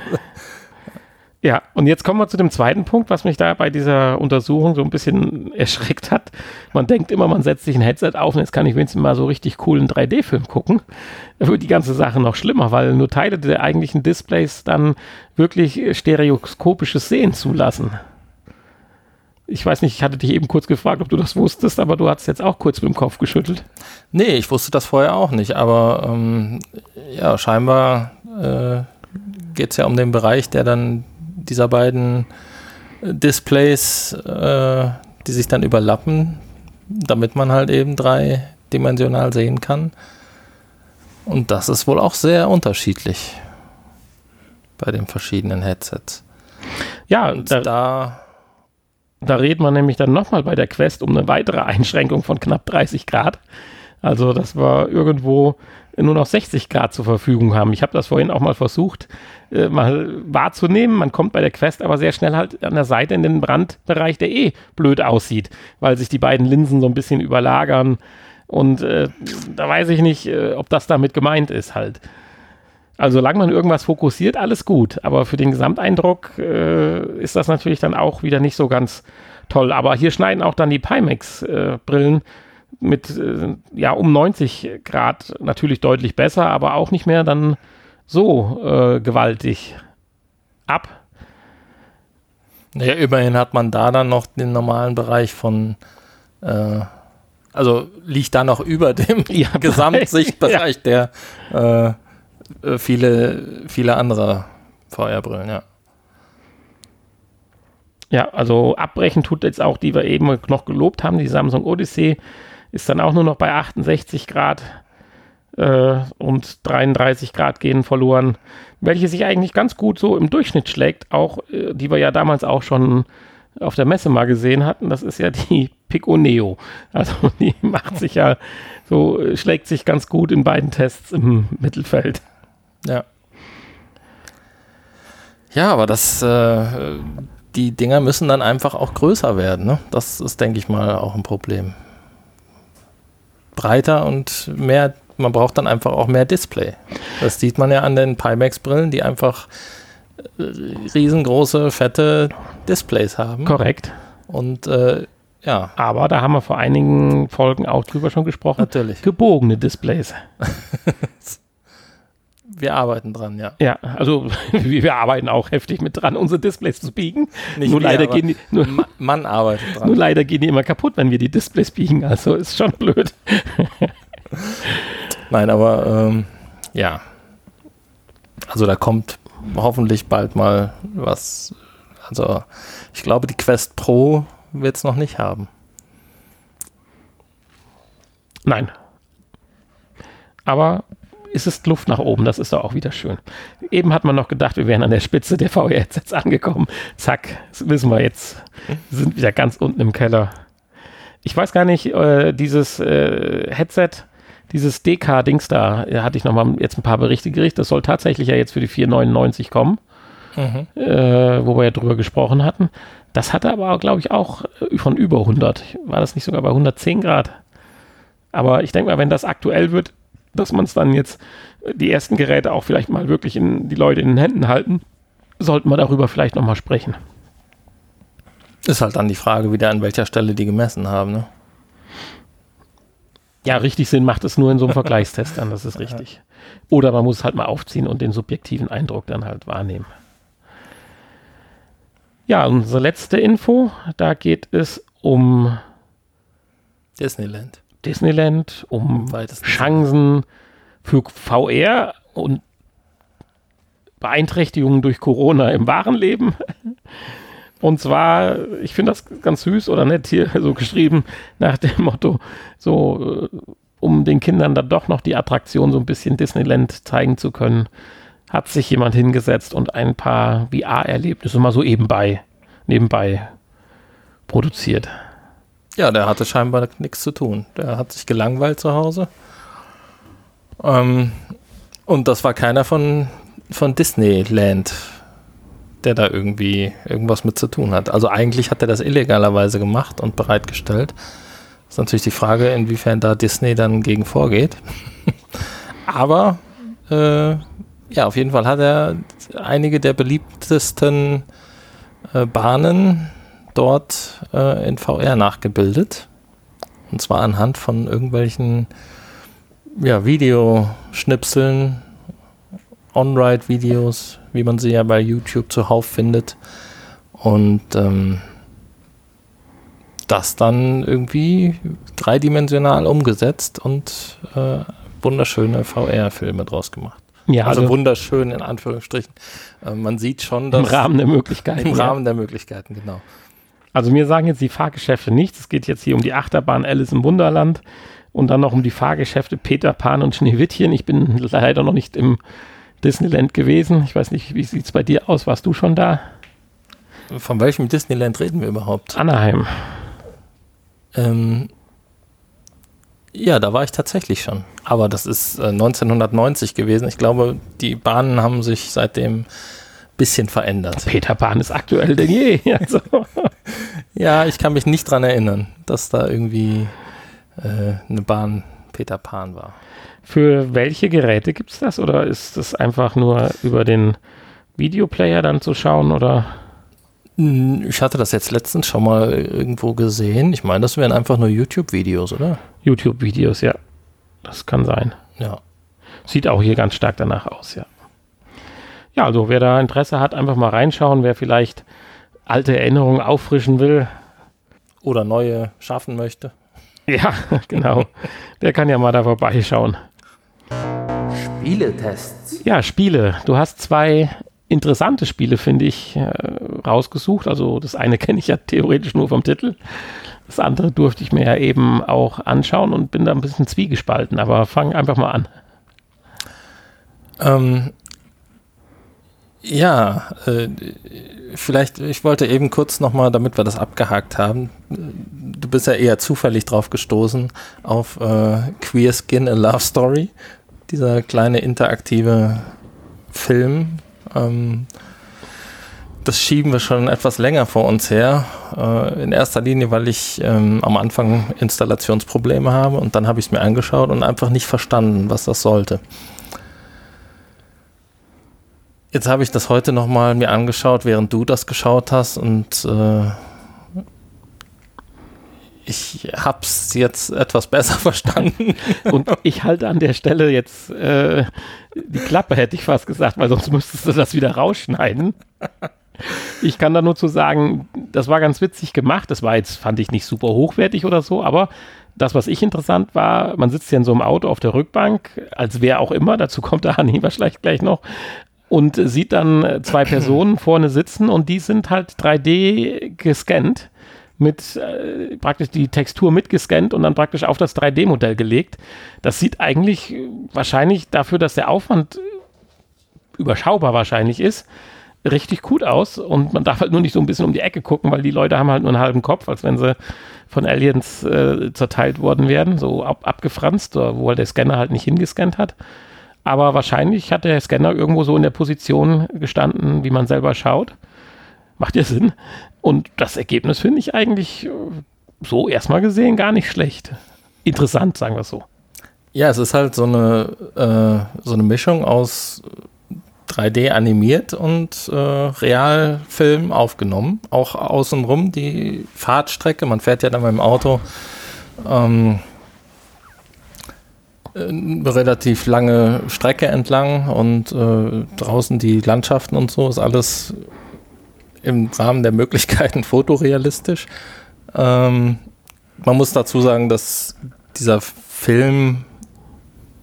Ja, und jetzt kommen wir zu dem zweiten Punkt, was mich da bei dieser Untersuchung so ein bisschen [LAUGHS] erschreckt hat. Man denkt immer, man setzt sich ein Headset auf und jetzt kann ich wenigstens mal so richtig coolen 3D-Film gucken. Da wird die ganze Sache noch schlimmer, weil nur Teile der eigentlichen Displays dann wirklich stereoskopisches Sehen zulassen. Ich weiß nicht, ich hatte dich eben kurz gefragt, ob du das wusstest, aber du hast jetzt auch kurz mit dem Kopf geschüttelt. Nee, ich wusste das vorher auch nicht, aber ähm, ja, scheinbar äh, geht es ja um den Bereich, der dann dieser beiden äh, Displays, äh, die sich dann überlappen, damit man halt eben dreidimensional sehen kann. Und das ist wohl auch sehr unterschiedlich bei den verschiedenen Headsets. Ja, und da, da, da redet man nämlich dann nochmal bei der Quest um eine weitere Einschränkung von knapp 30 Grad. Also das war irgendwo nur noch 60 Grad zur Verfügung haben. Ich habe das vorhin auch mal versucht, äh, mal wahrzunehmen. Man kommt bei der Quest aber sehr schnell halt an der Seite in den Brandbereich, der eh blöd aussieht, weil sich die beiden Linsen so ein bisschen überlagern. Und äh, da weiß ich nicht, äh, ob das damit gemeint ist halt. Also solange man irgendwas fokussiert, alles gut. Aber für den Gesamteindruck äh, ist das natürlich dann auch wieder nicht so ganz toll. Aber hier schneiden auch dann die Pimax-Brillen äh, mit äh, ja um 90 Grad natürlich deutlich besser, aber auch nicht mehr dann so äh, gewaltig ab. Naja, immerhin hat man da dann noch den normalen Bereich von, äh, also liegt da noch über dem ja, [LAUGHS] Gesamtsichtbereich [LAUGHS] ja. der äh, viele, viele andere VR-Brillen, ja. Ja, also abbrechen tut jetzt auch, die wir eben noch gelobt haben, die Samsung Odyssey ist dann auch nur noch bei 68 Grad äh, und 33 Grad gehen verloren, welche sich eigentlich ganz gut so im Durchschnitt schlägt, auch äh, die wir ja damals auch schon auf der Messe mal gesehen hatten, das ist ja die Pico Neo. Also die [LAUGHS] macht sich ja so, äh, schlägt sich ganz gut in beiden Tests im Mittelfeld. Ja. Ja, aber das, äh, die Dinger müssen dann einfach auch größer werden. Ne? Das ist, denke ich mal, auch ein Problem breiter und mehr, man braucht dann einfach auch mehr Display. Das sieht man ja an den Pimax-Brillen, die einfach äh, riesengroße, fette Displays haben. Korrekt. Und äh, ja. Aber da haben wir vor einigen Folgen auch drüber schon gesprochen. Natürlich. Gebogene Displays. [LAUGHS] wir arbeiten dran, ja. Ja, also [LAUGHS] wir arbeiten auch heftig mit dran, unsere Displays zu biegen. Nicht nur wir, leider gehen die, nur, man arbeitet dran. Nur leider gehen die immer kaputt, wenn wir die Displays biegen. Also ist schon blöd. [LAUGHS] Nein, aber ähm, ja. Also da kommt hoffentlich bald mal was. Also ich glaube, die Quest Pro wird es noch nicht haben. Nein. Aber ist es Luft nach oben. Das ist doch auch wieder schön. Eben hat man noch gedacht, wir wären an der Spitze der VR-Headsets angekommen. Zack, das wissen wir jetzt. Wir sind wieder ganz unten im Keller. Ich weiß gar nicht, äh, dieses äh, Headset, dieses DK-Dings da, äh, hatte ich noch mal jetzt ein paar Berichte gerichtet. Das soll tatsächlich ja jetzt für die 499 kommen, mhm. äh, wo wir ja drüber gesprochen hatten. Das hatte aber, glaube ich, auch äh, von über 100. War das nicht sogar bei 110 Grad? Aber ich denke mal, wenn das aktuell wird, dass man es dann jetzt, äh, die ersten Geräte auch vielleicht mal wirklich in die Leute in den Händen halten, sollten wir darüber vielleicht nochmal sprechen. Ist halt dann die Frage wieder, an welcher Stelle die gemessen haben, ne? Ja, richtig Sinn macht es nur in so einem Vergleichstest dann, das ist [LAUGHS] richtig. Oder man muss es halt mal aufziehen und den subjektiven Eindruck dann halt wahrnehmen. Ja, unsere letzte Info, da geht es um Disneyland. Disneyland, um Weitesten Chancen für VR und Beeinträchtigungen durch Corona im wahren Leben. [LAUGHS] Und zwar, ich finde das ganz süß oder nett hier [LAUGHS] so geschrieben, nach dem Motto, so, äh, um den Kindern dann doch noch die Attraktion so ein bisschen Disneyland zeigen zu können, hat sich jemand hingesetzt und ein paar VR-Erlebnisse mal so ebenbei, nebenbei produziert. Ja, der hatte scheinbar nichts zu tun. Der hat sich gelangweilt zu Hause. Ähm, und das war keiner von, von Disneyland, der da irgendwie irgendwas mit zu tun hat. Also eigentlich hat er das illegalerweise gemacht und bereitgestellt. Ist natürlich die Frage, inwiefern da Disney dann gegen vorgeht. [LAUGHS] Aber äh, ja, auf jeden Fall hat er einige der beliebtesten äh, Bahnen dort äh, in VR nachgebildet. Und zwar anhand von irgendwelchen ja, Videoschnipseln, On-Ride-Videos, wie man sie ja bei YouTube zuhauf findet. Und ähm, das dann irgendwie dreidimensional umgesetzt und äh, wunderschöne VR-Filme draus gemacht. Ja, Also, wunderschön in Anführungsstrichen. Äh, man sieht schon, im dass Rahmen der Möglichkeiten. im ja. Rahmen der Möglichkeiten, genau. Also mir sagen jetzt die Fahrgeschäfte nichts. Es geht jetzt hier um die Achterbahn Alice im Wunderland und dann noch um die Fahrgeschäfte Peter Pan und Schneewittchen. Ich bin leider noch nicht im Disneyland gewesen. Ich weiß nicht, wie sieht es bei dir aus? Warst du schon da? Von welchem Disneyland reden wir überhaupt? Anaheim. Ähm, ja, da war ich tatsächlich schon. Aber das ist äh, 1990 gewesen. Ich glaube, die Bahnen haben sich seitdem bisschen verändert. Peter Pan ist aktuell denn je. [LAUGHS] Also, Ja, ich kann mich nicht dran erinnern, dass da irgendwie äh, eine Bahn Peter Pan war. für welche Geräte gibt es das? Oder ist das einfach nur über den Videoplayer dann zu schauen? Oder Hm, Ich hatte das jetzt letztens schon mal irgendwo gesehen. Ich meine, das wären einfach nur YouTube-Videos, oder? YouTube-Videos? Ja, das kann sein. Ja. Sieht auch hier ganz stark danach aus, ja. Ja, also wer da Interesse hat, einfach mal reinschauen. Wer vielleicht alte Erinnerungen auffrischen will, Oder neue schaffen möchte. [LAUGHS] ja, genau, der kann ja mal da vorbeischauen. Spieletests. Ja, Spiele. Du hast zwei interessante Spiele, finde ich, äh, rausgesucht. Also das eine [LAUGHS] kenne ich ja theoretisch nur vom Titel. Das andere durfte ich mir ja eben auch anschauen und bin da ein bisschen zwiegespalten. Aber fang einfach mal an. Ähm, ja, äh, vielleicht, ich wollte eben kurz nochmal, damit wir das abgehakt haben, du bist ja eher zufällig drauf gestoßen auf äh, Queer Skin A Love Story, dieser kleine interaktive Film. Ähm, das schieben wir schon etwas länger vor uns her. Äh, in erster Linie, weil ich ähm, am Anfang Installationsprobleme habe und dann habe ich es mir angeschaut und einfach nicht verstanden, was das sollte. Jetzt habe ich das heute nochmal mir angeschaut, während du das geschaut hast und äh, ich habe es jetzt etwas besser [LAUGHS] verstanden. Und ich halte an der Stelle jetzt äh, die Klappe, hätte ich fast gesagt, weil sonst müsstest du das wieder rausschneiden. Ich kann da nur zu sagen, das war ganz witzig gemacht. Das war jetzt, fand ich nicht super hochwertig oder so, aber das, was ich interessant war, man sitzt ja in so einem Auto auf der Rückbank, als wer auch immer, dazu kommt der Hanni wahrscheinlich gleich noch, und sieht dann äh, zwei [CLEARS THROAT] Personen vorne sitzen und die sind halt 3D gescannt mit äh, praktisch die Textur mitgescannt und dann praktisch auf das 3D-Modell gelegt. Das sieht eigentlich äh, wahrscheinlich dafür, dass der Aufwand äh, überschaubar wahrscheinlich ist, richtig gut aus und man darf halt nur nicht so ein bisschen um die Ecke gucken, weil die Leute haben halt nur einen halben Kopf, als wenn sie von Aliens äh, zerteilt worden wären, so ab, abgefranst, wo halt der Scanner halt nicht hingescannt hat. Aber wahrscheinlich hat der Scanner irgendwo so in der Position gestanden, wie man selber schaut. Macht ja Sinn. Und das Ergebnis finde ich eigentlich äh, so erstmal gesehen gar nicht schlecht. Interessant, sagen wir es so. Ja, es ist halt so eine, äh, so eine Mischung aus 3D animiert und äh, Realfilm aufgenommen. Auch außenrum die Fahrtstrecke. Man fährt ja dann dem Auto ähm, eine relativ lange Strecke entlang und äh, draußen die Landschaften und so ist alles im Rahmen der Möglichkeiten [LAUGHS] fotorealistisch. Ähm, man muss dazu sagen, dass dieser Film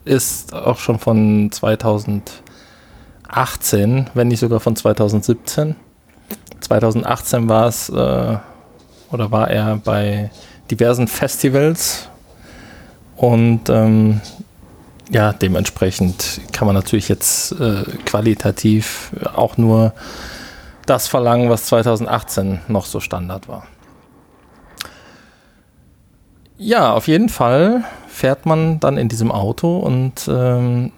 ist auch schon von 2018, wenn nicht sogar von 2017. 2018 war es äh, oder war er bei diversen Festivals und ähm, ja, dementsprechend kann man natürlich jetzt äh, qualitativ auch nur das verlangen, was 2018 noch so Standard war. Ja, auf jeden Fall fährt man dann in diesem Auto und ähm,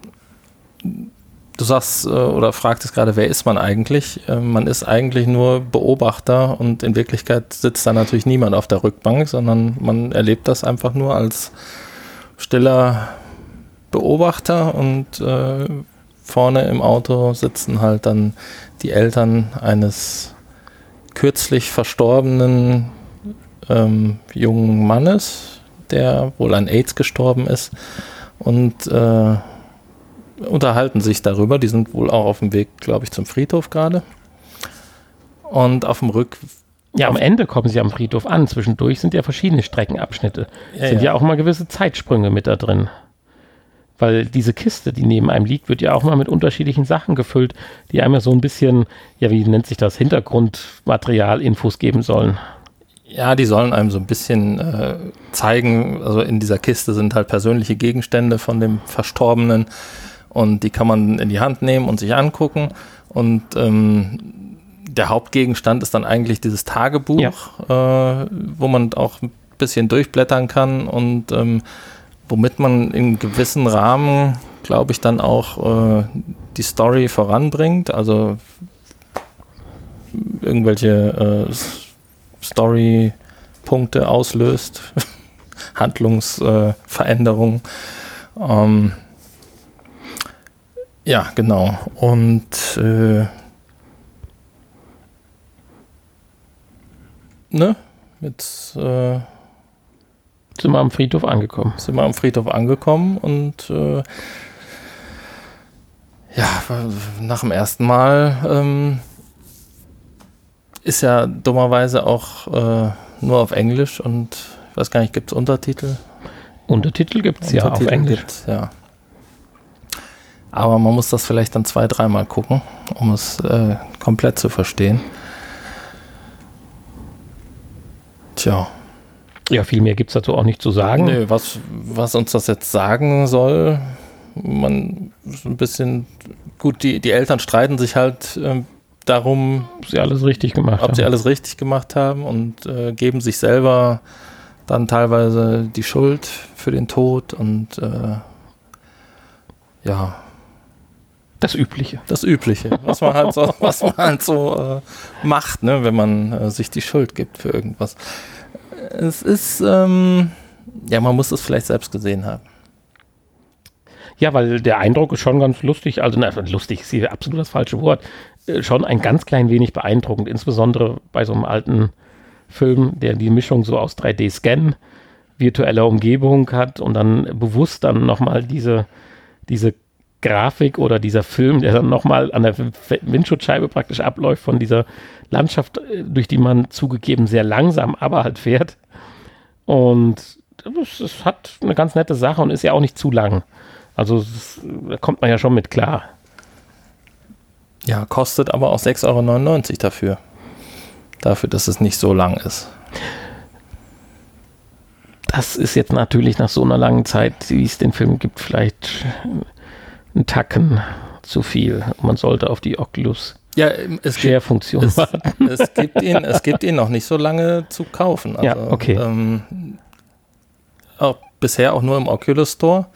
du sagst äh, oder fragtest gerade, wer ist man eigentlich? Äh, man ist eigentlich nur Beobachter und in Wirklichkeit sitzt da natürlich niemand auf der Rückbank, sondern man erlebt das einfach nur als stiller Beobachter und äh, vorne im Auto sitzen halt dann die Eltern eines kürzlich verstorbenen ähm, jungen Mannes, der wohl an AIDS gestorben ist und äh, unterhalten sich darüber. Die sind wohl auch auf dem Weg, glaube ich, zum Friedhof gerade. Und auf dem Rück. Ja, am Ende kommen sie am Friedhof an. Zwischendurch sind ja verschiedene Streckenabschnitte. Ja, sind ja. ja auch mal gewisse Zeitsprünge mit da drin. Weil diese Kiste, die neben einem liegt, wird ja auch mal mit unterschiedlichen Sachen gefüllt, die einem ja so ein bisschen, ja, wie nennt sich das, Hintergrundmaterial, Infos geben sollen. Ja, die sollen einem so ein bisschen äh, zeigen, also in dieser Kiste sind halt persönliche Gegenstände von dem Verstorbenen und die kann man in die Hand nehmen und sich angucken. Und ähm, der Hauptgegenstand ist dann eigentlich dieses Tagebuch, ja. äh, wo man auch ein bisschen durchblättern kann und ähm, womit man in gewissen Rahmen, glaube ich, dann auch äh, die Story voranbringt. Also irgendwelche äh, Story-Punkte auslöst, [LAUGHS] Handlungsveränderungen. Ähm, ja, genau. Und äh, ne? Mit äh, sind wir am Friedhof angekommen. Sind wir am Friedhof angekommen und äh, ja, nach dem ersten Mal ähm, ist ja dummerweise auch äh, nur auf Englisch und ich weiß gar nicht, gibt es Untertitel? Untertitel gibt es ja auf Englisch. ja. Aber man muss das vielleicht dann zwei, dreimal gucken, um es äh, komplett zu verstehen. Tja. Ja, viel mehr gibt es dazu auch nicht zu sagen. Nee, was, was uns das jetzt sagen soll, man ist ein bisschen, gut, die, die Eltern streiten sich halt äh, darum, ob sie alles richtig gemacht ob haben. sie alles richtig gemacht haben und äh, geben sich selber dann teilweise die Schuld für den Tod und äh, ja, das Übliche. Das Übliche, was man halt so, was man halt so äh, macht, ne, wenn man äh, sich die Schuld gibt für irgendwas. Es ist, ähm, ja, man muss es vielleicht selbst gesehen haben. Ja, weil der Eindruck ist schon ganz lustig, also na, lustig ist hier absolut das falsche Wort, äh, schon ein ganz klein wenig beeindruckend, insbesondere bei so einem alten Film, der die Mischung so aus 3D-Scan, virtueller Umgebung hat und dann bewusst dann nochmal diese, diese Grafik oder dieser Film, der dann nochmal an der Windschutzscheibe praktisch abläuft von dieser Landschaft, äh, durch die man zugegeben sehr langsam, aber halt fährt. Und es, hat eine ganz nette Sache und ist ja auch nicht zu lang. Also es, da kommt man ja schon mit klar. Ja, kostet aber auch 6,99 Euro dafür. Dafür, dass es nicht so lang ist. Das ist jetzt natürlich nach so einer langen Zeit, wie es den Film gibt, vielleicht einen Tacken zu viel. Man sollte auf die Oculus ja, es Share-Funktion warten. [LAUGHS] Es gibt, ihn, es gibt ihn noch nicht so lange zu kaufen. Also, ja, okay. Ähm, auch bisher auch nur im Oculus Store.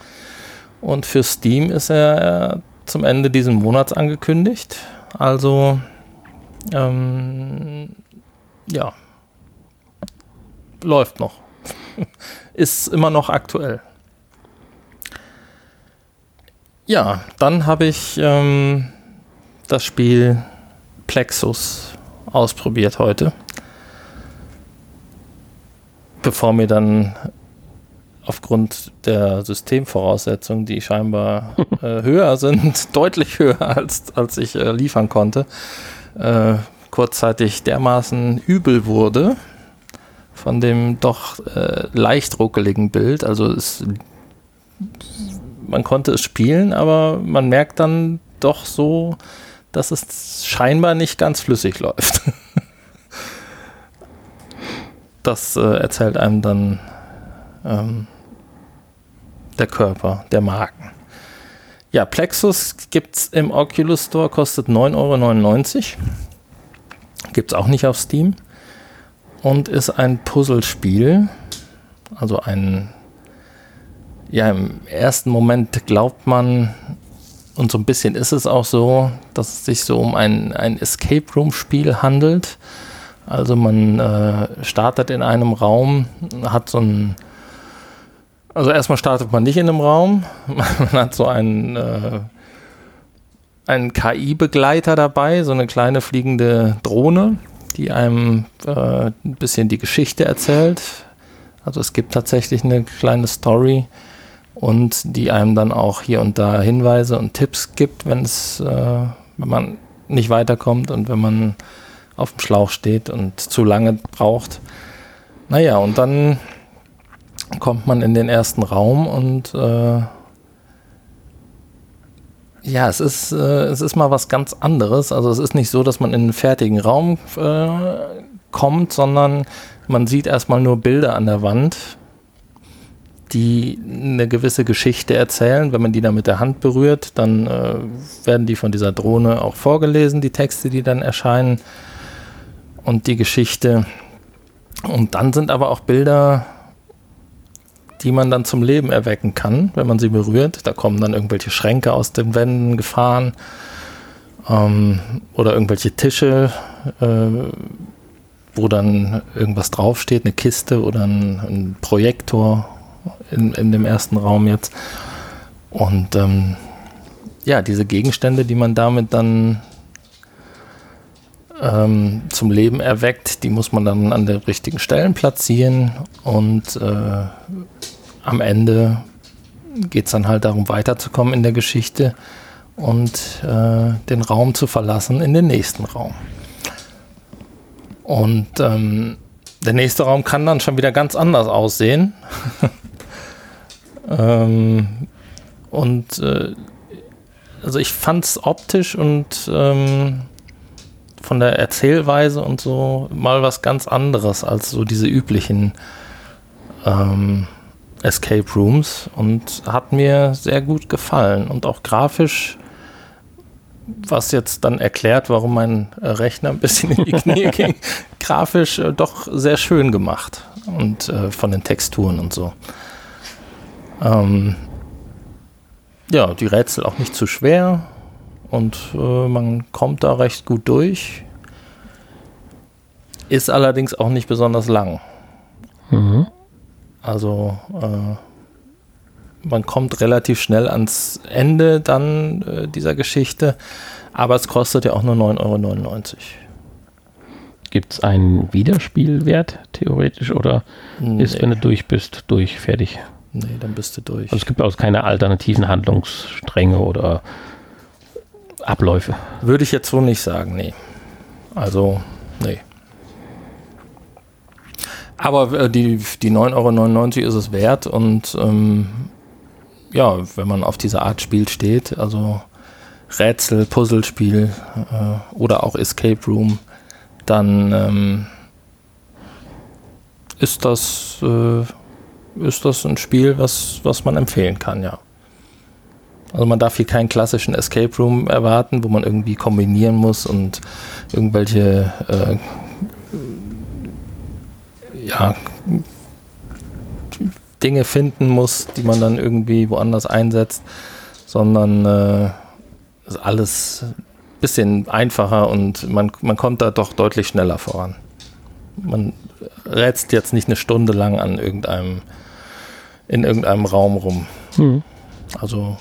Und für Steam ist er zum Ende dieses Monats angekündigt. Also, ähm, ja, läuft noch. [LAUGHS] ist immer noch aktuell. Ja, dann habe ich ähm, das Spiel Plexus ausprobiert heute. Bevor mir dann aufgrund der Systemvoraussetzungen, die scheinbar [LAUGHS] äh, höher sind, [LAUGHS] deutlich höher als, als ich äh, liefern konnte, äh, kurzzeitig dermaßen übel wurde von dem doch äh, leicht ruckeligen Bild. Also es, man konnte es spielen, aber man merkt dann doch so, dass es scheinbar nicht ganz flüssig läuft. [LAUGHS] das äh, erzählt einem dann ähm, der Körper, der Magen. Ja, Plexus gibt es im Oculus Store, kostet 9,99 Euro. Gibt es auch nicht auf Steam. Und ist ein Puzzlespiel. Also ein. Ja, im ersten Moment glaubt man, und so ein bisschen ist es auch so, dass es sich so um ein, ein Escape Room-Spiel handelt. Also man äh, startet in einem Raum, hat so ein also erstmal startet man nicht in einem Raum. [LAUGHS] Man hat so einen, äh, einen KI-Begleiter dabei, so eine kleine fliegende Drohne, die einem äh, ein bisschen die Geschichte erzählt. Also es gibt tatsächlich eine kleine Story und die einem dann auch hier und da Hinweise und Tipps gibt, wenn es, äh, wenn man nicht weiterkommt und wenn man auf dem Schlauch steht und zu lange braucht. Naja, und dann kommt man in den ersten Raum und äh, ja, es ist, äh, es ist mal was ganz anderes. Also es ist nicht so, dass man in einen fertigen Raum äh, kommt, sondern man sieht erstmal nur Bilder an der Wand, die eine gewisse Geschichte erzählen. Wenn man die dann mit der Hand berührt, dann äh, werden die von dieser Drohne auch vorgelesen, die Texte, die dann erscheinen und die Geschichte. Und dann sind aber auch Bilder die man dann zum Leben erwecken kann, wenn man sie berührt. Da kommen dann irgendwelche Schränke aus den Wänden gefahren ähm, oder irgendwelche Tische, äh, wo dann irgendwas draufsteht, eine Kiste oder ein, ein Projektor in, in, dem ersten Raum jetzt. Und ähm, ja, diese Gegenstände, die man damit dann ähm, zum Leben erweckt, die muss man dann an den richtigen Stellen platzieren und äh, am Ende geht es dann halt darum, weiterzukommen in der Geschichte und äh, den Raum zu verlassen in den nächsten Raum. Und ähm, der nächste Raum kann dann schon wieder ganz anders aussehen. [LAUGHS] ähm, und äh, also ich fand es optisch und ähm, von der Erzählweise und so mal was ganz anderes als so diese üblichen ähm, Escape Rooms und hat mir sehr gut gefallen und auch grafisch, was jetzt dann erklärt, warum mein Rechner ein bisschen in die Knie [LAUGHS] ging, grafisch äh, doch sehr schön gemacht und äh, von den Texturen und so. Ähm, ja, die Rätsel auch nicht zu schwer und äh, man kommt da recht gut durch. Ist allerdings auch nicht besonders lang. Mhm. Also äh, man kommt relativ schnell ans Ende dann äh, dieser Geschichte, aber es kostet ja auch nur 9,99 Euro. Gibt es einen Wiederspielwert theoretisch oder nee. ist, wenn du durch bist, durch, fertig? Nee, dann bist du durch. Also es gibt auch keine alternativen Handlungsstränge oder Abläufe. Würde ich jetzt so nicht sagen, nee. Also, nee. Aber äh, die, die 9,99 Euro ist es wert und ähm, ja, wenn man auf diese Art Spiel steht, also Rätsel, Puzzlespiel äh, oder auch Escape Room, dann ähm, ist das äh, ist das ein Spiel, was, was man empfehlen kann, ja. Also man darf hier keinen klassischen Escape Room erwarten, wo man irgendwie kombinieren muss und irgendwelche äh, ja, Dinge finden muss, die man dann irgendwie woanders einsetzt, sondern äh, ist alles ein bisschen einfacher und man, man kommt da doch deutlich schneller voran. Man rätst jetzt nicht eine Stunde lang an irgendeinem, in irgendeinem Raum rum. Mhm. Also,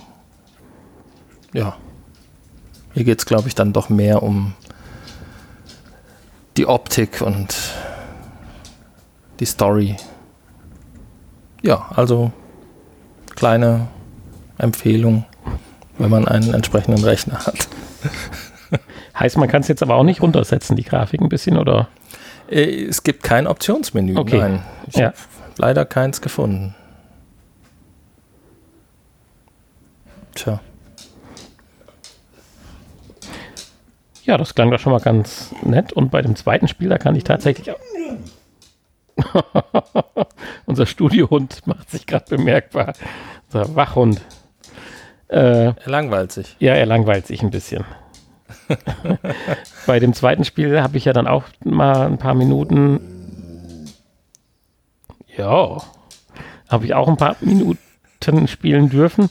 ja. Hier geht es, glaube ich, dann doch mehr um die Optik und die Story, ja, also kleine Empfehlung, wenn man einen entsprechenden Rechner hat. [LAUGHS] Heißt, man kann es jetzt aber auch nicht runtersetzen, die Grafik ein bisschen, oder? Äh, Es gibt kein Optionsmenü. Okay. Nein, ich Ja. habe leider keins gefunden. Tja. Ja, das klang doch schon mal ganz nett. Und bei dem zweiten Spiel, da kann ich tatsächlich auch. [LAUGHS] Unser Studiohund macht sich gerade bemerkbar. Unser Wachhund. Äh, Er langweilt sich. ja, er langweilt sich ein bisschen. [LAUGHS] bei dem zweiten Spiel habe ich ja dann auch mal ein paar Minuten. Ja, habe ich auch ein paar Minuten spielen dürfen.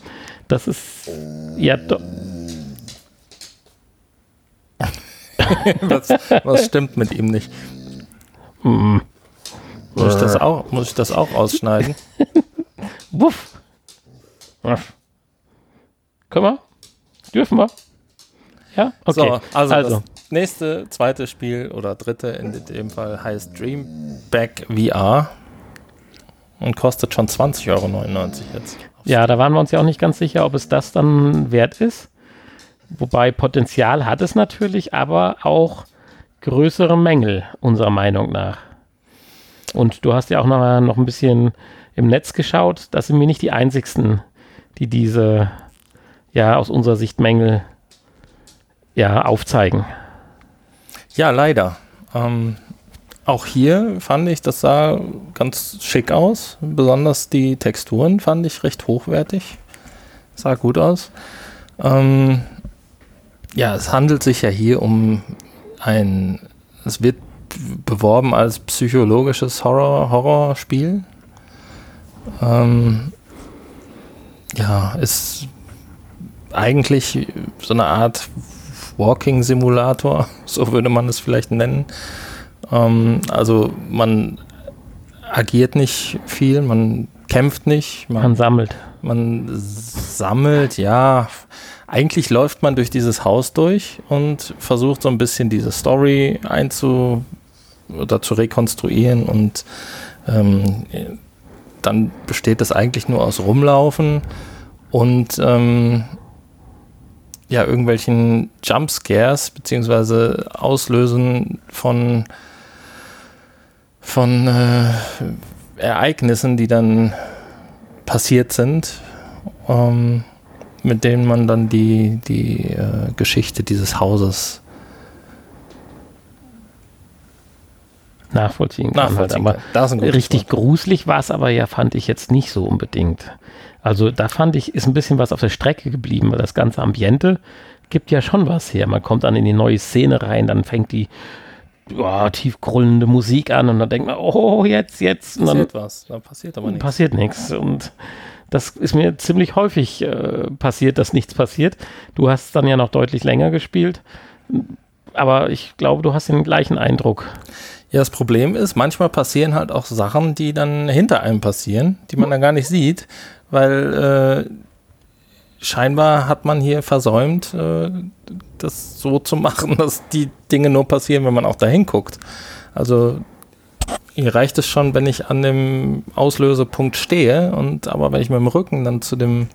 Das ist ja doch. [LAUGHS] Was, was stimmt mit ihm nicht? Mm, Muss ich das auch, muss ich das auch ausschneiden? [LAUGHS] Wuff. Wuff. Können wir? Dürfen wir? Ja? Okay. So, also, also. das nächste, zweite Spiel oder dritte in dem Fall heißt Dreamback VR und kostet schon 20,99 Euro jetzt. Ja, da waren wir uns ja auch nicht ganz sicher, ob es das dann wert ist. Wobei Potenzial hat es natürlich, aber auch größere Mängel, unserer Meinung nach. Und du hast ja auch noch, noch ein bisschen im Netz geschaut. Das sind wir nicht die einzigsten, die diese, ja, aus unserer Sicht Mängel ja, aufzeigen. Ja, leider. Ähm, auch hier fand ich, das sah ganz schick aus. Besonders die Texturen fand ich recht hochwertig. Sah gut aus. Ähm, ja, es handelt sich ja hier um ein, es wird beworben als psychologisches Horror, Horrorspiel. Ähm, ja, ist eigentlich so eine Art Walking-Simulator, [LAUGHS] so würde man es vielleicht nennen. Ähm, also man agiert nicht viel, man kämpft nicht, man, Man sammelt. man sammelt, ja. Eigentlich läuft man durch dieses Haus durch und versucht so ein bisschen diese Story einzu oder zu rekonstruieren und ähm, dann besteht es eigentlich nur aus Rumlaufen und ähm, ja, irgendwelchen Jumpscares beziehungsweise Auslösen von, von äh, Ereignissen, die dann passiert sind, ähm, mit denen man dann die, die äh, Geschichte dieses Hauses nachvollziehen kann. Halt. nachvollziehen Aber kann. Das ist ein gutes richtig Wort. gruselig war es aber ja, fand ich jetzt nicht so unbedingt. Also da fand ich, ist ein bisschen was auf der Strecke geblieben, weil das ganze Ambiente gibt ja schon was her. Man kommt dann in die neue Szene rein, dann fängt die ja, tiefgrüllende Musik an und dann denkt man, oh, jetzt, jetzt. Und dann passiert was, da passiert aber nichts. passiert nichts. Und das ist mir ziemlich häufig äh, passiert, dass nichts passiert. Du hast dann ja noch deutlich länger gespielt. Aber ich glaube, du hast den gleichen Eindruck. Ja, das Problem ist, manchmal passieren halt auch Sachen, die dann hinter einem passieren, die man dann gar nicht sieht, weil äh, scheinbar hat man hier versäumt, äh, das so zu machen, [LAUGHS] dass die Dinge nur passieren, wenn man auch dahin guckt. Also hier reicht es schon, wenn ich an dem Auslösepunkt stehe und aber wenn ich mit dem Rücken dann zu dem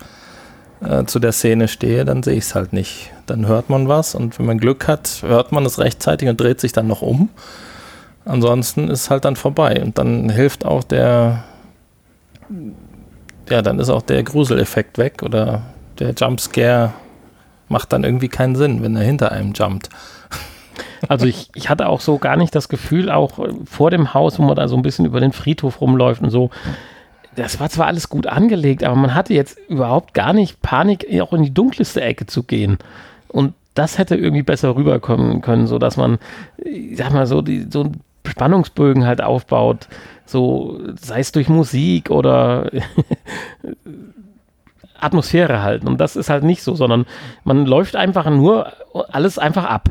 äh, zu der Szene stehe, dann sehe ich es halt nicht. Dann hört man was und wenn man Glück hat, hört man es rechtzeitig und dreht sich dann noch um. Ansonsten ist es halt dann vorbei und dann hilft auch der, ja, dann ist auch der Gruseleffekt weg oder der Jumpscare macht dann irgendwie keinen Sinn, wenn er hinter einem jumpt. Also ich, ich hatte auch so gar nicht das Gefühl, auch äh, vor dem Haus, wo man da so ein bisschen über den Friedhof rumläuft und so, das war zwar alles gut angelegt, aber man hatte jetzt überhaupt gar nicht Panik, auch in die dunkelste Ecke zu gehen. Und das hätte irgendwie besser rüberkommen können, so dass man, ich sag mal so, die, so Spannungsbögen halt aufbaut, so sei es durch Musik oder [LAUGHS] Atmosphäre halten. Und das ist halt nicht so, sondern man läuft einfach nur alles einfach ab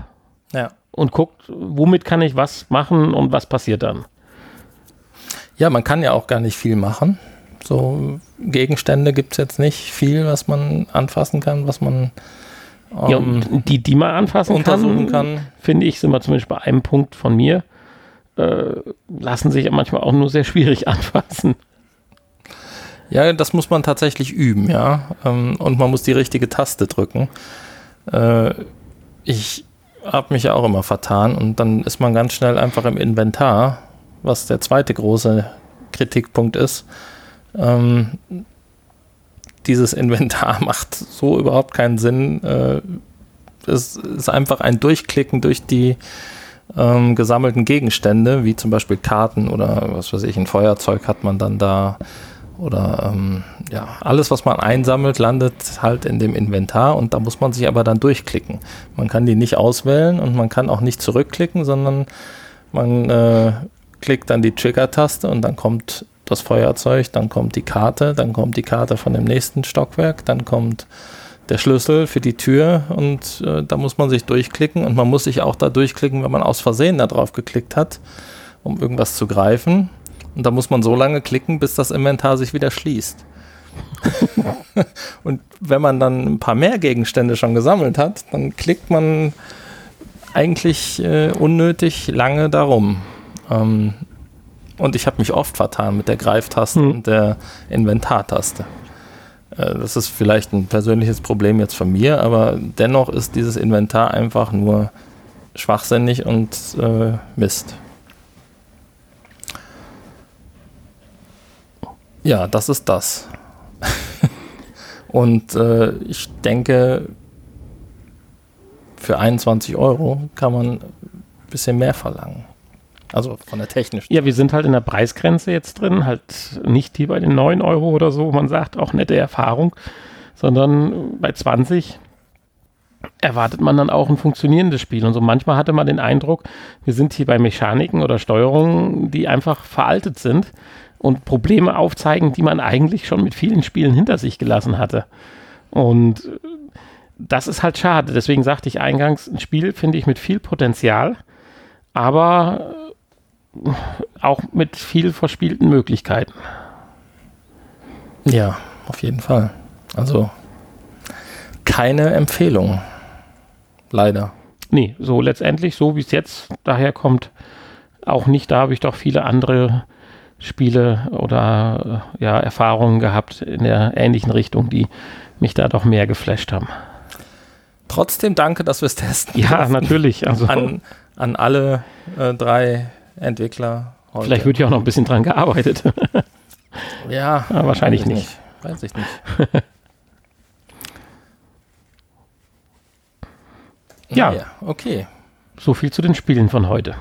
Ja. und guckt, womit kann ich was machen und was passiert dann. Ja, man kann ja auch gar nicht viel machen. So Gegenstände gibt es jetzt nicht viel, was man anfassen kann, was man ja, ähm, die, die man anfassen untersuchen kann, kann. finde ich, sind wir zumindest bei einem Punkt von mir, äh, lassen sich ja manchmal auch nur sehr schwierig [LAUGHS] anfassen. Ja, das muss man tatsächlich üben, ja. Ähm, und man muss die richtige Taste drücken. Äh, ich habe mich ja auch immer vertan und dann ist man ganz schnell einfach im Inventar, was der zweite große Kritikpunkt ist. Ähm, dieses Inventar [LAUGHS] macht so überhaupt keinen Sinn. Äh, es ist einfach ein Durchklicken durch die ähm, gesammelten Gegenstände, wie zum Beispiel Karten oder was weiß ich, ein Feuerzeug hat man dann da. Oder ähm, ja, alles, was man einsammelt, landet halt in dem Inventar und da muss man sich aber dann durchklicken. Man kann die nicht auswählen und man kann auch nicht zurückklicken, sondern man äh, klickt dann die Trigger-Taste und dann kommt das Feuerzeug, dann kommt die Karte, dann kommt die Karte von dem nächsten Stockwerk, dann kommt der Schlüssel für die Tür und äh, da muss man sich durchklicken und man muss sich auch da durchklicken, wenn man aus Versehen da drauf geklickt hat, um irgendwas zu greifen. Und da muss man so lange klicken, bis das Inventar sich wieder schließt. [LAUGHS] und wenn man dann ein paar mehr Gegenstände schon gesammelt hat, dann klickt man eigentlich äh, unnötig lange darum. Ähm, und ich habe mich oft vertan mit der Greiftaste hm. und der Inventartaste. Äh, das ist vielleicht ein persönliches Problem jetzt von mir, aber dennoch ist dieses Inventar einfach nur schwachsinnig und äh, Mist. Ja, das ist das. [LAUGHS] und äh, ich denke, für 21 Euro kann man ein bisschen mehr verlangen. Also von der technischen. Ja, wir sind halt in der Preisgrenze jetzt drin, halt nicht die bei den 9 Euro oder so, man sagt auch nette Erfahrung, sondern bei 20 erwartet man dann auch ein funktionierendes Spiel. Und so manchmal hatte man den Eindruck, wir sind hier bei Mechaniken oder Steuerungen, die einfach veraltet sind und Probleme aufzeigen, die man eigentlich schon mit vielen Spielen hinter sich gelassen hatte. Und das ist halt schade. Deswegen sagte ich eingangs, ein Spiel finde ich mit viel Potenzial, aber auch mit viel verspielten Möglichkeiten. Ja, auf jeden Fall. Also keine Empfehlung. Leider. Nee, so letztendlich, so wie es jetzt daherkommt, auch nicht. Da habe ich doch viele andere Spiele oder äh, ja, Erfahrungen gehabt in der ähnlichen Richtung, die mich da doch mehr geflasht haben. Trotzdem danke, dass wir es testen. Ja, natürlich. Also an, an alle äh, drei Entwickler. Heute. Vielleicht wird ja auch noch ein bisschen dran gearbeitet. [LAUGHS] ja, Aber wahrscheinlich weiß nicht. nicht. Weiß ich nicht. [LAUGHS] ja. ja, okay. So viel zu den Spielen von heute.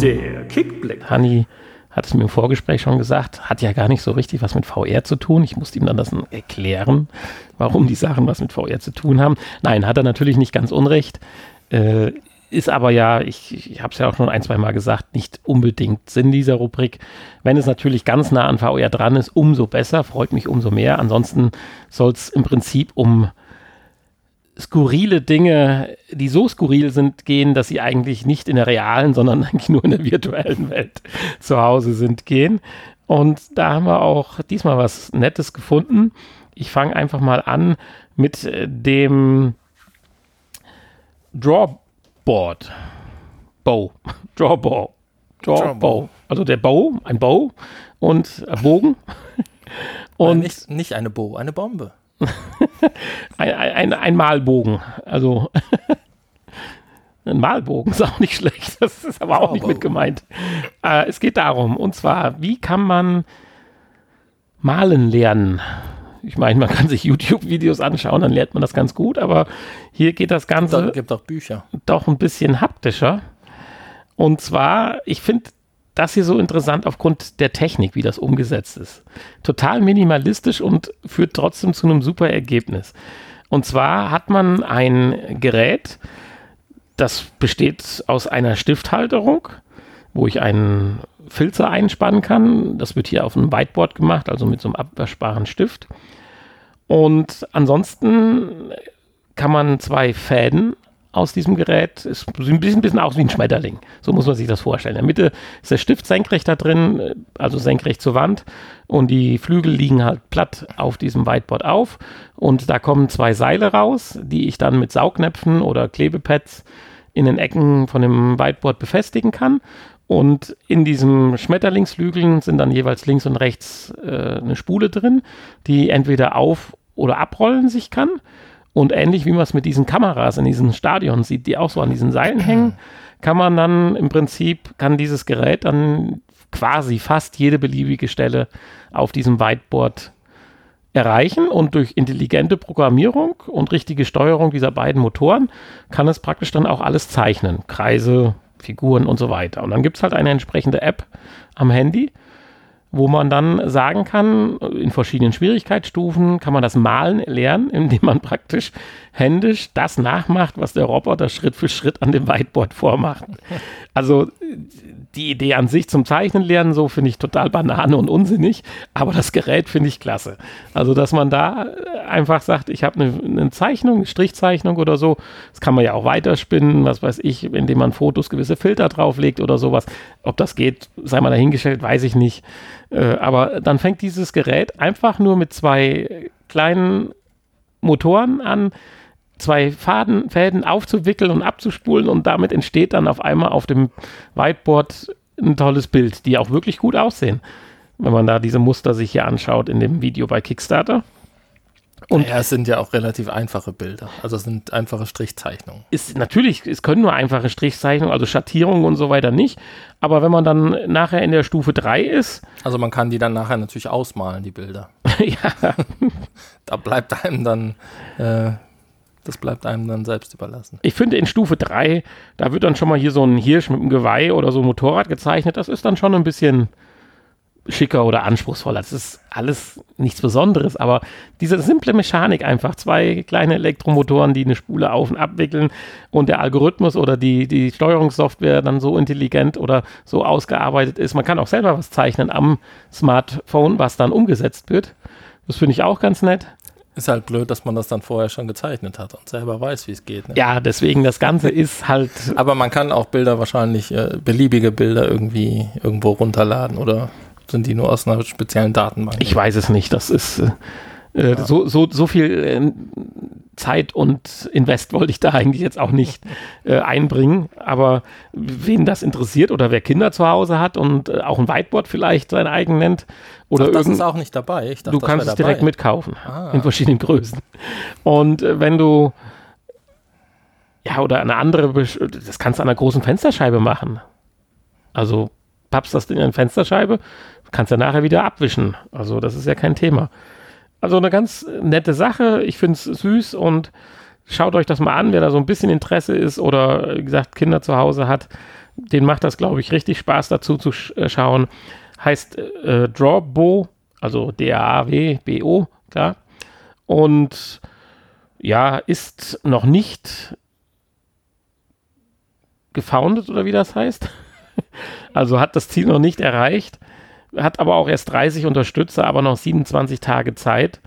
Der Kickblick. Hanni hat es mir im Vorgespräch schon gesagt, hat ja gar nicht so richtig was mit VR zu tun. Ich musste ihm dann das erklären, warum die Sachen was mit VR zu tun haben. Nein, hat er natürlich nicht ganz unrecht. Äh, ist aber ja, ich, ich habe es ja auch schon ein, zwei Mal gesagt, nicht unbedingt Sinn dieser Rubrik. Wenn es natürlich ganz nah an VR dran ist, umso besser, freut mich umso mehr. Ansonsten soll es im Prinzip um skurrile Dinge, die so skurril sind, gehen, dass sie eigentlich nicht in der realen, sondern [LAUGHS] eigentlich nur in der virtuellen Welt zu Hause sind, gehen. Und da haben wir auch diesmal was Nettes gefunden. Ich fange einfach mal an mit äh, dem Drawboard. Bow. [LAUGHS] Drawbow. Drawbow. Also der Bow, ein Bow und ein Bogen. Und nicht, nicht eine Bow, eine Bombe. Ein, ein, ein Malbogen. Also [LAUGHS] ein Malbogen ist auch nicht schlecht. Das ist aber auch nicht mit gemeint. Äh, es geht darum, und zwar, wie kann man malen lernen? Ich meine, man kann sich YouTube-Videos anschauen, dann lernt man das ganz gut, aber hier geht das Ganze. Gibt auch Bücher. Doch ein bisschen haptischer. Und zwar, ich finde das hier so interessant aufgrund der Technik, wie das umgesetzt ist. Total minimalistisch und führt trotzdem zu einem super Ergebnis. Und zwar hat man ein Gerät, das besteht aus einer Stifthalterung, wo ich einen Filzer einspannen kann. Das wird hier auf einem Whiteboard gemacht, also mit so einem abwaschbaren Stift. Und ansonsten kann man zwei Fäden aus diesem Gerät. Es sieht ein bisschen, bisschen aus wie ein Schmetterling. So muss man sich das vorstellen. In der Mitte ist der Stift senkrecht da drin, also senkrecht zur Wand. Und die Flügel liegen halt platt auf diesem Whiteboard auf. Und da kommen zwei Seile raus, die ich dann mit Saugnäpfen oder Klebepads in den Ecken von dem Whiteboard befestigen kann. Und in diesem Schmetterlingsflügeln sind dann jeweils links und rechts äh, eine Spule drin, die entweder auf- oder abrollen sich kann. Und ähnlich wie man es mit diesen Kameras in diesen Stadion sieht, die auch so an diesen Seilen hängen, kann man dann im Prinzip, kann dieses Gerät dann quasi fast jede beliebige Stelle auf diesem Whiteboard erreichen und durch intelligente Programmierung und richtige Steuerung dieser beiden Motoren kann es praktisch dann auch alles zeichnen. Kreise, Figuren und so weiter. Und dann gibt es halt eine entsprechende App am Handy, wo man dann sagen kann, in verschiedenen Schwierigkeitsstufen kann man das Malen lernen, [LAUGHS] indem man praktisch händisch das nachmacht, was der Roboter Schritt für Schritt an dem Whiteboard vormacht. Also die Idee an sich zum Zeichnen lernen, so finde ich total banane und unsinnig, aber das Gerät finde ich klasse. Also, dass man da einfach sagt, ich habe eine, eine Zeichnung, eine Strichzeichnung oder so, das kann man ja auch weiterspinnen, was weiß ich, indem man Fotos gewisse Filter drauflegt oder sowas. Ob das geht, sei mal dahingestellt, weiß ich nicht. Äh, aber dann fängt dieses Gerät einfach nur mit zwei kleinen Motoren an, zwei Faden, Fäden aufzuwickeln und abzuspulen und damit entsteht dann auf einmal auf dem Whiteboard ein tolles Bild, die auch wirklich gut aussehen, wenn man da diese Muster sich hier anschaut in dem Video bei Kickstarter. Und ja, es sind ja auch relativ einfache Bilder. Also es sind einfache Strichzeichnungen. Ist natürlich, es können nur einfache Strichzeichnungen, also Schattierungen und so weiter nicht. Aber wenn man dann nachher in der Stufe 3 ist. [LAUGHS] Also man kann die dann nachher natürlich ausmalen, die Bilder. [LAUGHS] ja. da bleibt einem dann äh, das bleibt einem dann selbst überlassen. Ich finde in Stufe 3, da wird dann schon mal hier so ein Hirsch mit einem Geweih oder so ein Motorrad gezeichnet. Das ist dann schon ein bisschen schicker oder anspruchsvoller. Das ist alles nichts Besonderes, aber diese simple Mechanik einfach, zwei kleine Elektromotoren, die eine Spule auf und abwickeln und der Algorithmus oder die, die Steuerungssoftware dann so intelligent oder so ausgearbeitet ist. Man kann auch selber was zeichnen am Smartphone, was dann umgesetzt wird. Das finde ich auch ganz nett. Ist halt blöd, dass man das dann vorher schon gezeichnet hat und selber weiß, wie es geht. Ne? Ja, deswegen das Ganze ist halt. Aber man kann auch Bilder wahrscheinlich, äh, beliebige Bilder irgendwie irgendwo runterladen oder sind die nur aus einer speziellen Datenbank? Ich weiß es nicht. Das ist äh, äh ja. so, so, so viel äh, Zeit und Invest wollte ich da eigentlich jetzt auch nicht äh, einbringen. Aber wen das interessiert oder wer Kinder zu Hause hat und äh, auch ein Whiteboard vielleicht sein eigen nennt. Oder Ach, das ist auch nicht dabei. Dachte, du kannst es direkt mitkaufen. Ah. In verschiedenen Größen. Und äh, wenn du ja, oder eine andere, das kannst du an einer großen Fensterscheibe machen. Also pappst das in eine Fensterscheibe, kannst ja nachher wieder abwischen. Also das ist ja kein Thema. Also eine ganz nette Sache. Ich finde es süß und schaut euch das mal an, wer da so ein bisschen Interesse ist oder wie gesagt Kinder zu Hause hat. Den macht das, glaube ich, richtig Spaß dazu zu sch äh, schauen. Heißt äh, Drawbo, also D-A-W-B-O, klar. Und ja, ist noch nicht gefoundet oder wie das heißt. [LAUGHS] also hat das Ziel noch nicht erreicht hat aber auch erst 30 Unterstützer, aber noch 27 Tage Zeit.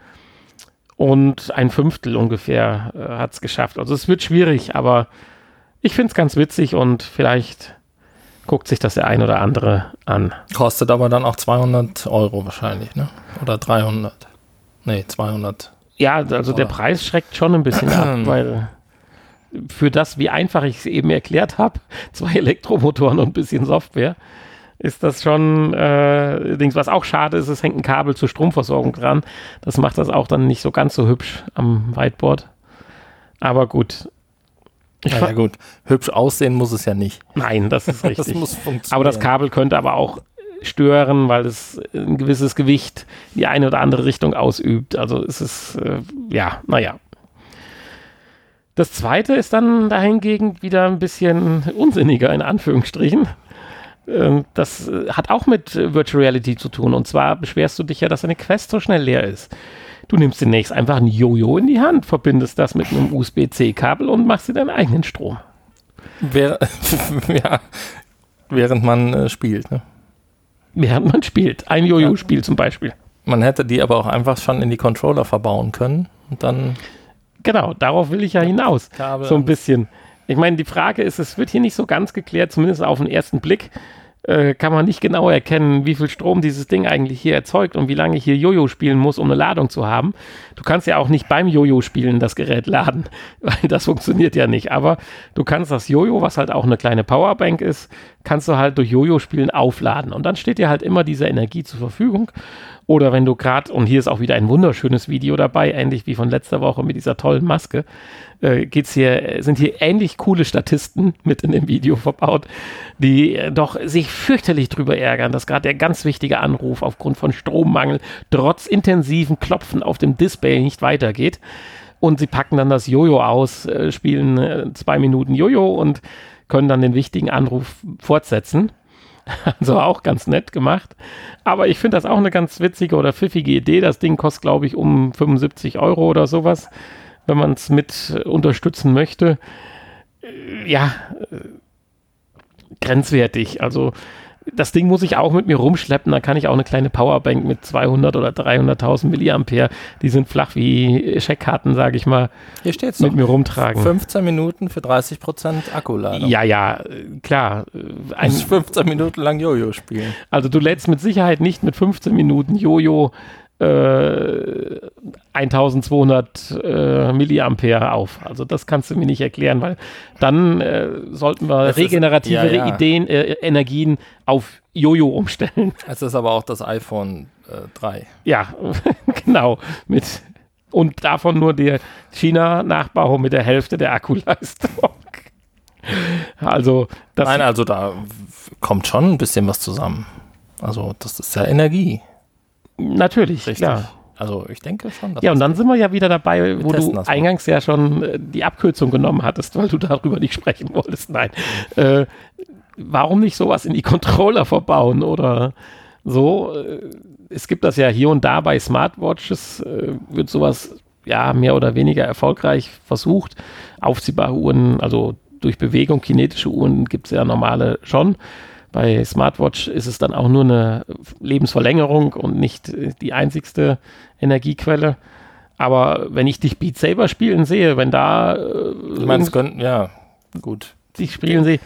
Und ein Fünftel ungefähr äh, hat es geschafft. Also es wird schwierig, aber ich finde es ganz witzig und vielleicht guckt sich das der ein oder andere an. Kostet aber dann auch 200 Euro wahrscheinlich, ne? Oder 300? Nee, 200. Ja, also der Preis schreckt schon ein bisschen ab, [CLEARS THROAT] weil für das, wie einfach ich es eben erklärt habe, [LAUGHS] zwei Elektromotoren und ein bisschen Software, ist das schon, äh, Dings, was auch schade ist, es hängt ein Kabel zur Stromversorgung dran. Das macht das auch dann nicht so ganz so hübsch am Whiteboard. Aber gut. Ich ja, ja, gut. Hübsch aussehen muss es ja nicht. Nein, das ist [LAUGHS] richtig. das muss funktionieren. Aber das Kabel könnte aber auch stören, weil es ein gewisses Gewicht in die eine oder andere Richtung ausübt. Also ist es, äh, ja, naja. Das zweite ist dann dahingegen wieder ein bisschen unsinniger, in Anführungsstrichen. Ähm, das äh, hat auch mit äh, Virtual Reality zu tun. Und zwar beschwerst du dich ja, dass deine Quest so schnell leer ist. Du nimmst zunächst einfach ein Jojo in die Hand, verbindest das mit einem USB-C-Kabel und machst dir deinen eigenen Strom. Wer, [LAUGHS] ja, während man äh, spielt, ne? Während man spielt. Ein Jojo-Spiel ja. zum Beispiel. Man hätte die aber auch einfach schon in die Controller verbauen können und dann. Genau, darauf will ich ja hinaus. Kabel so ein bisschen. Ich meine, die Frage ist, es wird hier nicht so ganz geklärt, zumindest auf den ersten Blick. äh, kann man nicht genau erkennen, wie viel Strom dieses Ding eigentlich hier erzeugt und wie lange ich hier Jojo spielen muss, um eine Ladung zu haben. Du kannst ja auch nicht beim Jojo spielen das Gerät laden, [LAUGHS] weil das funktioniert ja nicht. Aber du kannst das Jojo, was halt auch eine kleine Powerbank ist, kannst du halt durch Jojo-Spielen aufladen. Und dann steht dir halt immer diese Energie zur Verfügung. Oder wenn du gerade, und hier ist auch wieder ein wunderschönes Video dabei, ähnlich wie von letzter Woche mit dieser tollen Maske, äh, geht's hier, sind hier ähnlich coole Statisten mit in dem Video verbaut, die äh, doch sich fürchterlich drüber ärgern, dass gerade der ganz wichtige Anruf aufgrund von Strommangel trotz intensiven Klopfen auf dem Display nicht weitergeht. Und sie packen dann das Jojo aus, äh, spielen äh, zwei Minuten Jojo und können dann den wichtigen Anruf fortsetzen. [LAUGHS] Also auch ganz nett gemacht. Aber ich finde das auch eine ganz witzige oder pfiffige Idee. Das Ding kostet, glaube ich, um 75 Euro oder sowas wenn man es mit unterstützen möchte, äh, ja, äh, grenzwertig. Also das Ding muss ich auch mit mir rumschleppen. Da kann ich auch eine kleine Powerbank mit 200 oder 300.000 Milliampere, die sind flach wie Scheckkarten, sage ich mal, Hier steht's mit noch. mir rumtragen. 15 Minuten für 30 Prozent Akkuladung. Ja, ja, klar. Ein 15 Minuten lang Jojo spielen. Also du lädst mit Sicherheit nicht mit 15 Minuten Jojo äh, 1200 äh, Milliampere auf. Also das kannst du mir nicht erklären, weil dann äh, sollten wir Das ist- regenerative ja, ja. Ideen, äh, Energien auf Jojo umstellen. [LAUGHS] Es ist aber auch das iPhone äh, 3. Ja, [LAUGHS] genau. Mit und davon nur der China-Nachbau mit der Hälfte der Akkuleistung. [LAUGHS] Also das Nein, also da kommt schon ein bisschen was zusammen. Also das ist ja Energie. Natürlich, Richtig. klar. Also ich denke schon. dass Ja, und dann sind wir ja wieder dabei, wo du das mal. eingangs ja schon äh, die Abkürzung genommen hattest, weil du darüber nicht sprechen wolltest. Nein. Äh, warum nicht sowas in die Controller verbauen oder so? Äh, es gibt das ja hier und da bei Smartwatches, äh, wird sowas ja mehr oder weniger erfolgreich versucht. Aufziehbare Uhren, also durch Bewegung, kinetische Uhren gibt es ja normale schon. Bei Smartwatch ist es dann auch nur eine Lebensverlängerung und nicht die einzigste Energiequelle. Aber wenn ich dich Beat Saber spielen sehe, wenn da äh, meine, es könnten, ja, gut. dich spielen sehe,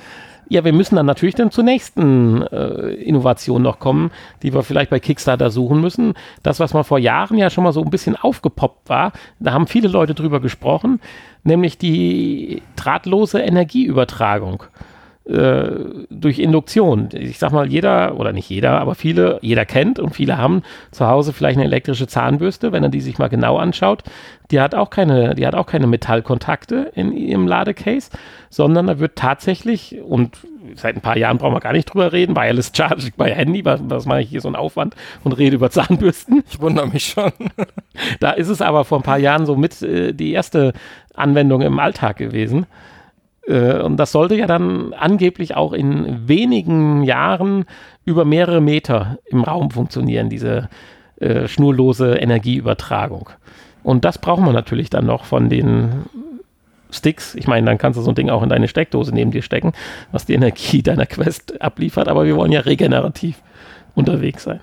ja, wir müssen dann natürlich dann zur nächsten äh, Innovation noch kommen, die wir vielleicht bei Kickstarter suchen müssen. Das, was mal vor Jahren ja schon mal so ein bisschen aufgepoppt war, da haben viele Leute drüber gesprochen, nämlich die drahtlose Energieübertragung durch Induktion. Ich sag mal, jeder, oder nicht jeder, aber viele, jeder kennt und viele haben zu Hause vielleicht eine elektrische Zahnbürste, wenn er die sich mal genau anschaut. Die hat auch keine, die hat auch keine Metallkontakte in ihrem Ladecase, sondern da wird tatsächlich, und seit ein paar Jahren brauchen wir gar nicht drüber reden, Wireless Charging bei Handy, was, was mache ich hier so einen Aufwand und rede über Zahnbürsten. Ich wundere mich schon. Da ist es aber vor ein paar Jahren so mit äh, die erste Anwendung im Alltag gewesen. Äh, und das sollte ja dann angeblich auch in wenigen Jahren über mehrere Meter im Raum funktionieren, diese äh, schnurlose Energieübertragung. Und das brauchen wir natürlich dann noch von den Sticks. Ich meine, dann kannst du so ein Ding auch in deine Steckdose neben dir stecken, was die Energie deiner Quest abliefert. Aber wir wollen ja regenerativ unterwegs sein.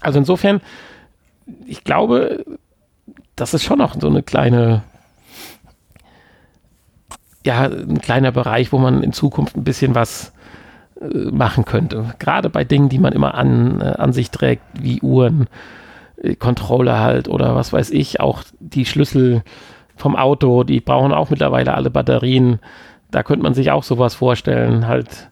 Also insofern, ich glaube, das ist schon noch so eine kleine, ja, ein kleiner Bereich, wo man in Zukunft ein bisschen was äh, machen könnte. Gerade bei Dingen, die man immer an, äh, an sich trägt, wie Uhren, äh, Controller halt oder was weiß ich, auch die Schlüssel vom Auto, die brauchen auch mittlerweile alle Batterien. Da könnte man sich auch sowas vorstellen, halt.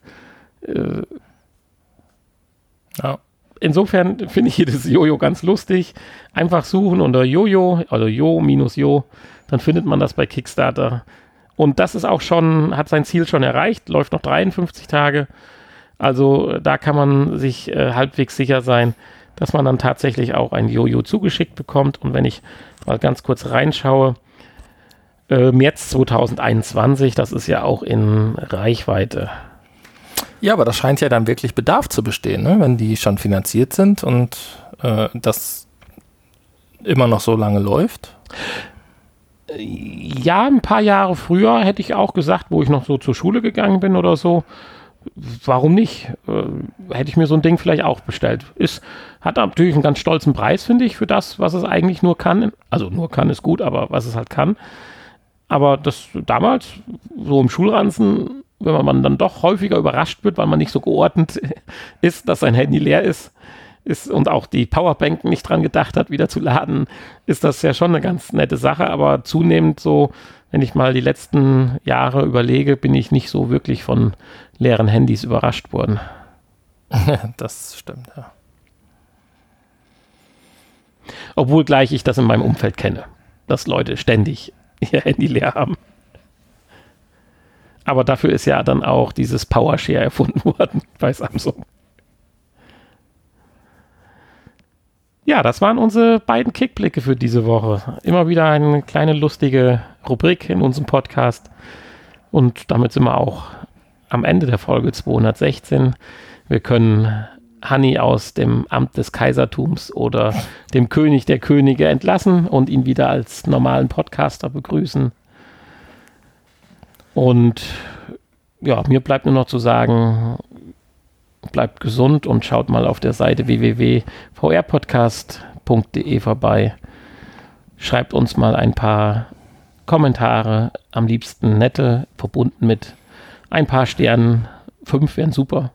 Ja. insofern finde ich jedes Jojo ganz lustig. Einfach suchen unter Jojo, also Jo minus Jo, dann findet man das bei Kickstarter. Und das ist auch schon, hat sein Ziel schon erreicht, läuft noch 53 Tage. Also äh, da kann man sich äh, halbwegs sicher sein, dass man dann tatsächlich auch ein Jojo zugeschickt bekommt. Und wenn ich mal ganz kurz reinschaue, äh, März 2021, das ist ja auch in Reichweite. Ja, aber da scheint ja dann wirklich Bedarf zu bestehen, ne? wenn die schon finanziert sind und äh, das immer noch so lange läuft. Ja, ein paar Jahre früher hätte ich auch gesagt, wo ich noch so zur Schule gegangen bin oder so, warum nicht? Äh, hätte ich mir so ein Ding vielleicht auch bestellt. Ist, hat natürlich einen ganz stolzen Preis, finde ich, für das, was es eigentlich nur kann. Also nur kann ist gut, aber was es halt kann. Aber das damals, so im Schulranzen, wenn man dann doch häufiger überrascht wird, weil man nicht so geordnet [LAUGHS] ist, dass sein Handy leer ist, ist und auch die Powerbank nicht dran gedacht hat, wieder zu laden, ist das ja schon eine ganz nette Sache. Aber zunehmend so, wenn ich mal die letzten Jahre überlege, bin ich nicht so wirklich von leeren Handys überrascht worden. [LAUGHS] das stimmt, ja. Obwohl gleich ich das in meinem Umfeld kenne, dass Leute ständig [LAUGHS] ihr Handy leer haben. Aber dafür ist ja dann auch dieses PowerShare erfunden [LAUGHS] worden bei Samsung. Ja, das waren unsere beiden Kickblicke für diese Woche. Immer wieder eine kleine lustige Rubrik in unserem Podcast. Und damit sind wir auch am Ende der Folge 216. Wir können Hanni aus dem Amt des Kaisertums oder dem König der Könige entlassen und ihn wieder als normalen Podcaster begrüßen. Und ja, mir bleibt nur noch zu sagen, bleibt gesund und schaut mal auf der Seite www.vrpodcast.de vorbei. Schreibt uns mal ein paar Kommentare, am liebsten nette, verbunden mit ein paar Sternen. Fünf wären super.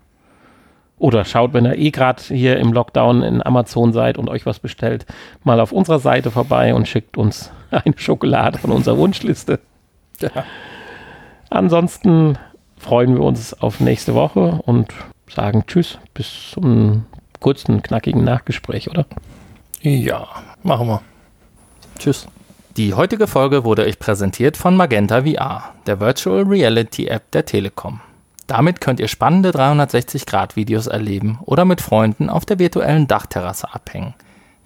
Oder schaut, wenn ihr eh gerade hier im Lockdown in Amazon seid und euch was bestellt, mal auf unserer Seite vorbei und schickt uns [LAUGHS] eine Schokolade von unserer Wunschliste. Ja. Ansonsten freuen wir uns auf nächste Woche und sagen Tschüss bis zum kurzen, knackigen Nachgespräch, oder? Ja, machen wir. Tschüss. Die heutige Folge wurde euch präsentiert von Magenta VR, der Virtual Reality App der Telekom. Damit könnt ihr spannende 360-Grad-Videos erleben oder mit Freunden auf der virtuellen Dachterrasse abhängen.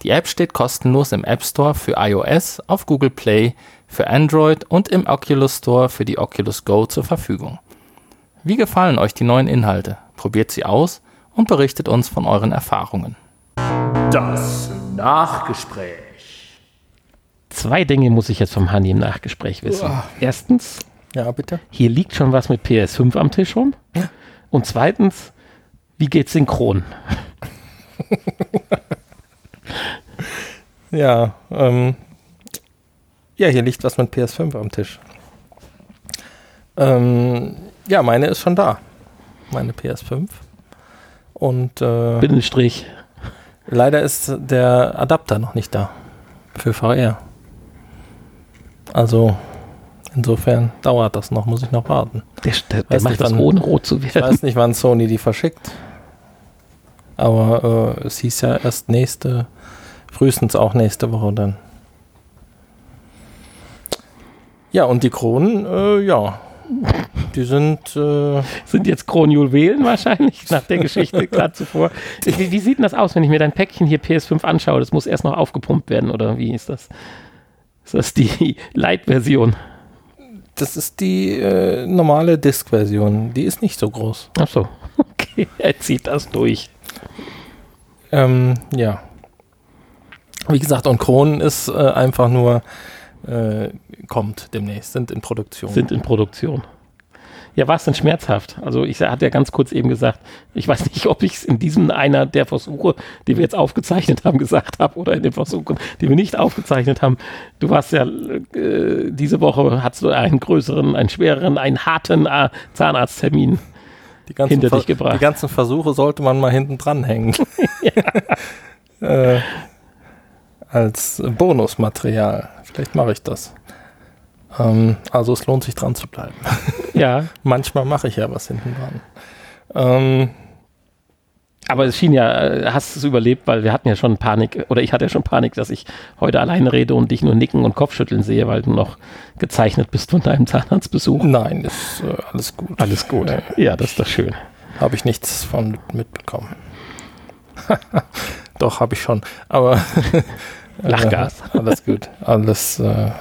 Die App steht kostenlos im App Store für iOS, auf Google Play, für Android und im Oculus Store für die Oculus Go zur Verfügung. Wie gefallen euch die neuen Inhalte? Probiert sie aus und berichtet uns von euren Erfahrungen. Das Nachgespräch. Zwei Dinge muss ich jetzt vom Handy im Nachgespräch wissen. Uah. Erstens, ja, bitte. Hier liegt schon was mit PS5 am Tisch rum. Ja. Und zweitens, wie geht's synchron? [LAUGHS] ja, ähm, ja, hier liegt was mit PS5 am Tisch. Ähm, ja, meine ist schon da. Meine PS5. Und äh, Binnenstrich. Leider ist der Adapter noch nicht da für VR. Also Insofern dauert das noch, muss ich noch warten. Der, der, der macht nicht, das wann, ohne rot zu werden. Ich weiß nicht, wann Sony die verschickt. Aber äh, es hieß ja erst nächste, frühestens auch nächste Woche dann. Ja, und die Kronen, äh, ja, die sind. Äh sind jetzt Kronjuwelen wahrscheinlich, nach der Geschichte [LAUGHS] gerade zuvor. Wie, wie, sieht denn das aus, wenn ich mir dein Päckchen hier PS5 anschaue? Das muss erst noch aufgepumpt werden, oder wie ist das? Ist das die [LAUGHS] Light-Version? das ist die äh, normale Disk-Version. Die ist nicht so groß. Ach so. [LAUGHS] Okay, er zieht das durch. Ähm, ja. Wie gesagt, und Kronen ist äh, einfach nur, äh, kommt demnächst, sind in Produktion. Sind in Produktion. Ja, war es denn schmerzhaft? Also ich hatte ja ganz kurz eben gesagt, ich weiß nicht, ob ich es in diesem einer der Versuche, die wir jetzt aufgezeichnet haben, gesagt habe oder in den Versuchen, die wir nicht aufgezeichnet haben. Du warst ja äh, diese Woche hast du einen größeren, einen schwereren, einen harten äh, Zahnarzttermin hinter dich gebracht. Die ganzen Versuche sollte man mal hinten dran hängen. [LAUGHS] [LAUGHS] äh, als Bonusmaterial. Vielleicht mache ich das. Ähm, also es lohnt sich dran zu bleiben. Ja. [LAUGHS] Manchmal mache ich ja was hinten dran. Ähm, aber es schien ja, äh, hast es überlebt, weil wir hatten ja schon Panik, oder ich hatte ja schon Panik, dass ich heute alleine rede und dich nur nicken und Kopfschütteln sehe, weil du noch gezeichnet bist von deinem Zahnarztbesuch. Nein, ist äh, alles gut. Alles gut. Ja, das ist doch schön. Habe ich nichts von mitbekommen. [LAUGHS] doch, habe ich schon. Aber [LAUGHS] Lachgas. Äh, alles gut. Alles äh,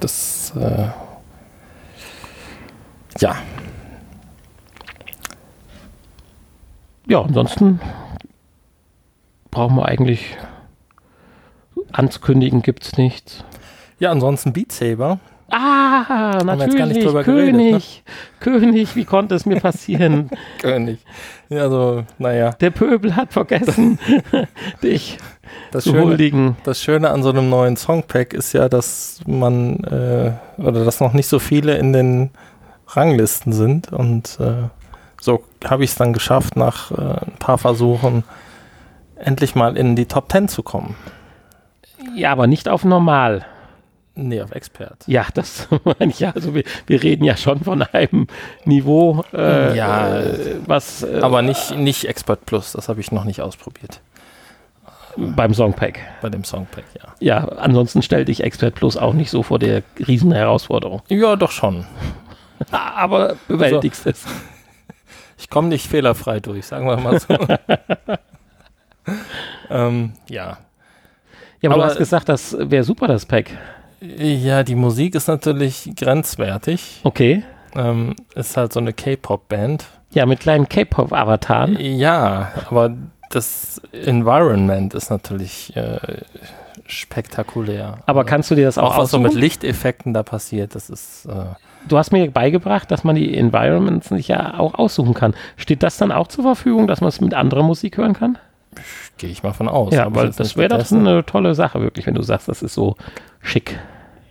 das, äh, ja. Ja, ansonsten brauchen wir eigentlich anzukündigen, gibt es nichts. Ja, ansonsten Beat Saber. Ah, natürlich, König, geredet, ne? König, wie konnte es mir passieren? [LAUGHS] König. Ja, also, naja. Der Pöbel hat vergessen, [LAUGHS] dich das Schöne, huldigen. Das Schöne an so einem neuen Songpack ist ja, dass man, äh, oder dass noch nicht so viele in den Ranglisten sind. Und äh, so habe ich es dann geschafft, nach äh, ein paar Versuchen endlich mal in die Top 10 zu kommen. Ja, aber nicht auf normal. Nee, auf Expert. Ja, das [LAUGHS] meine ich ja. Also wir, wir reden ja schon von einem Niveau, äh, Ja, äh, was äh, Aber nicht, nicht Expert Plus, das habe ich noch nicht ausprobiert. beim Songpack. Bei dem Songpack, ja. Ja, ansonsten stellte ich Expert Plus auch nicht so vor der riesen Herausforderung. Ja, doch schon. [LAUGHS] Aber bewältigst es. Ich komme nicht fehlerfrei durch, sagen wir mal so. [LAUGHS] ähm, ja. Ja, aber, Aber- du hast gesagt, das wäre super, das Pack. Ja, die Musik ist natürlich grenzwertig. Okay. Ähm, ist halt so eine K-Pop-Band. Ja, mit kleinen K-Pop-Avataren. Ja, aber das Environment ist natürlich äh, spektakulär. Aber kannst du dir das auch, auch was so mit? Lichteffekten da passiert, das ist äh, Du hast mir beigebracht, dass man die Environments sich ja auch aussuchen kann. Steht das dann auch zur Verfügung, dass man es mit anderer Musik hören kann? gehe ich mal von aus. ja, weil jetzt das wäre doch getestet. eine tolle Sache, wirklich, wenn du sagst, das ist so schick.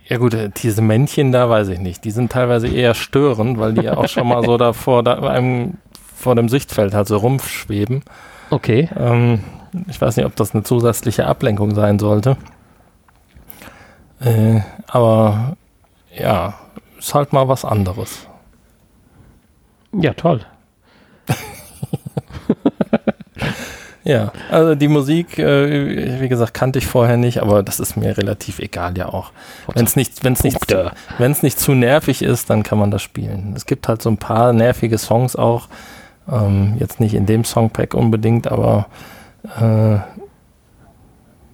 Ja gut, äh, diese Männchen da weiß ich nicht. Die sind teilweise eher störend, weil die ja auch schon mal so da vor da, einem vor dem Sichtfeld halt so rumschweben. Okay. Ähm, ich weiß nicht, ob das eine zusätzliche Ablenkung sein sollte. Äh, aber ja, ist halt mal was anderes. Ja, toll. [LAUGHS] Ja, also die Musik, äh, wie gesagt, kannte ich vorher nicht, aber das ist mir relativ egal ja auch. Wenn es nicht, wenn's nicht, Punkte. wenn es nicht zu nervig ist, dann kann man das spielen. Es gibt halt so ein paar nervige Songs auch. Ähm, jetzt nicht in dem Songpack unbedingt, aber äh,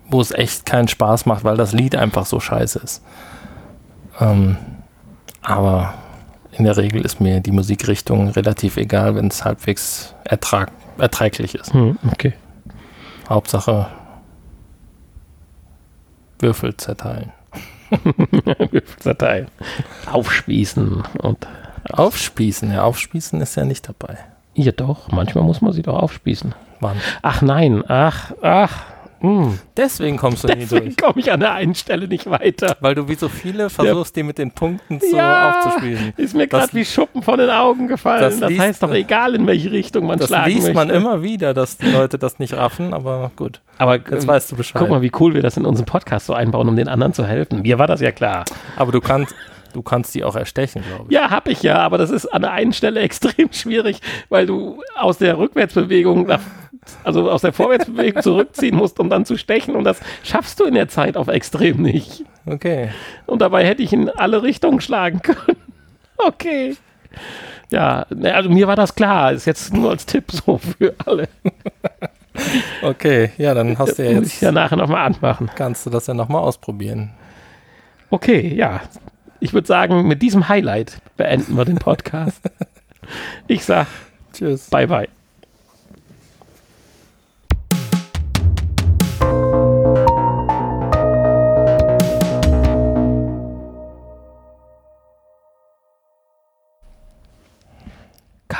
wo es echt keinen Spaß macht, weil das Lied einfach so scheiße ist. Ähm, aber in der Regel ist mir die Musikrichtung relativ egal, wenn es halbwegs ertrag erträglich ist. Hm, okay. Hauptsache Würfel zerteilen. [LAUGHS] Datei. Aufspießen und. Aufspießen, ja, aufspießen ist ja nicht dabei. Ja, doch. Manchmal muss man sie doch aufspießen. Wann? Ach nein. Ach, ach. Hm. Deswegen kommst du nie Deswegen durch. komme ich an der einen Stelle nicht weiter. Weil du wie so viele versuchst, die mit den Punkten so Ja, aufzuspießen. Ist mir Das- gerade wie Schuppen von den Augen gefallen. das Das, liest- heißt doch egal, in welche Richtung man Das schlagen liest möchte. man immer wieder, dass die Leute das nicht raffen, aber gut. Aber Jetzt äh, weißt du Bescheid. guck mal, wie cool wir das in unserem Podcast so einbauen, um den anderen zu helfen. Mir war das ja klar. Aber du kannst, du kannst die auch erstechen, glaube ich. Ja, hab ich ja, aber das ist an der einen Stelle [LAUGHS] extrem schwierig, weil du aus der Rückwärtsbewegung nach, also aus der Vorwärtsbewegung [LAUGHS] zurückziehen musst, um dann zu stechen und das schaffst du in der Zeit auf extrem nicht. Okay. Und dabei hätte ich in alle Richtungen schlagen können. [LAUGHS] Okay. Ja, ne, also mir war das klar. Ist jetzt nur als Tipp so für alle. [LAUGHS] Okay, ja, dann hast du ja Muss ich jetzt, ja nachher nochmal anmachen. kannst du das ja nochmal ausprobieren. Okay, ja. Ich würde sagen, mit diesem Highlight beenden wir den Podcast. Ich sag Tschüss. bye bye.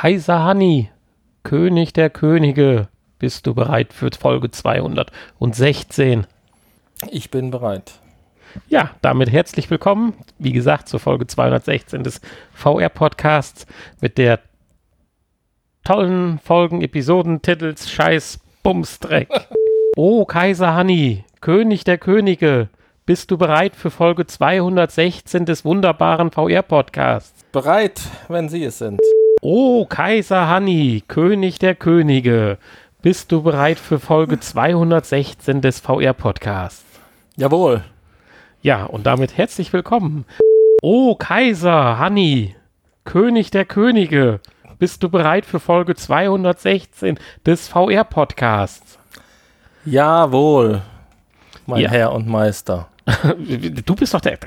Kaiser Hanni, König der Könige, bist du bereit für Folge 216? Ich bin bereit. Ja, damit herzlich willkommen, wie gesagt, zur Folge 216 des VR-Podcasts mit der tollen Folgen, Episoden, Titels, Scheiß, Bumsdreck. [LAUGHS] Oh, Kaiser Hanni, König der Könige, bist du bereit für Folge 216 des wunderbaren VR-Podcasts? Bereit, wenn Sie es sind. Oh, Kaiser Hanni, König der Könige, bist du bereit für Folge 216 des VR-Podcasts? Jawohl. Ja, und damit herzlich willkommen. Oh, Kaiser, Hanni, König der Könige, bist du bereit für Folge 216 des VR-Podcasts? Jawohl. Mein Ja. Herr und Meister. [LAUGHS] Du bist doch der.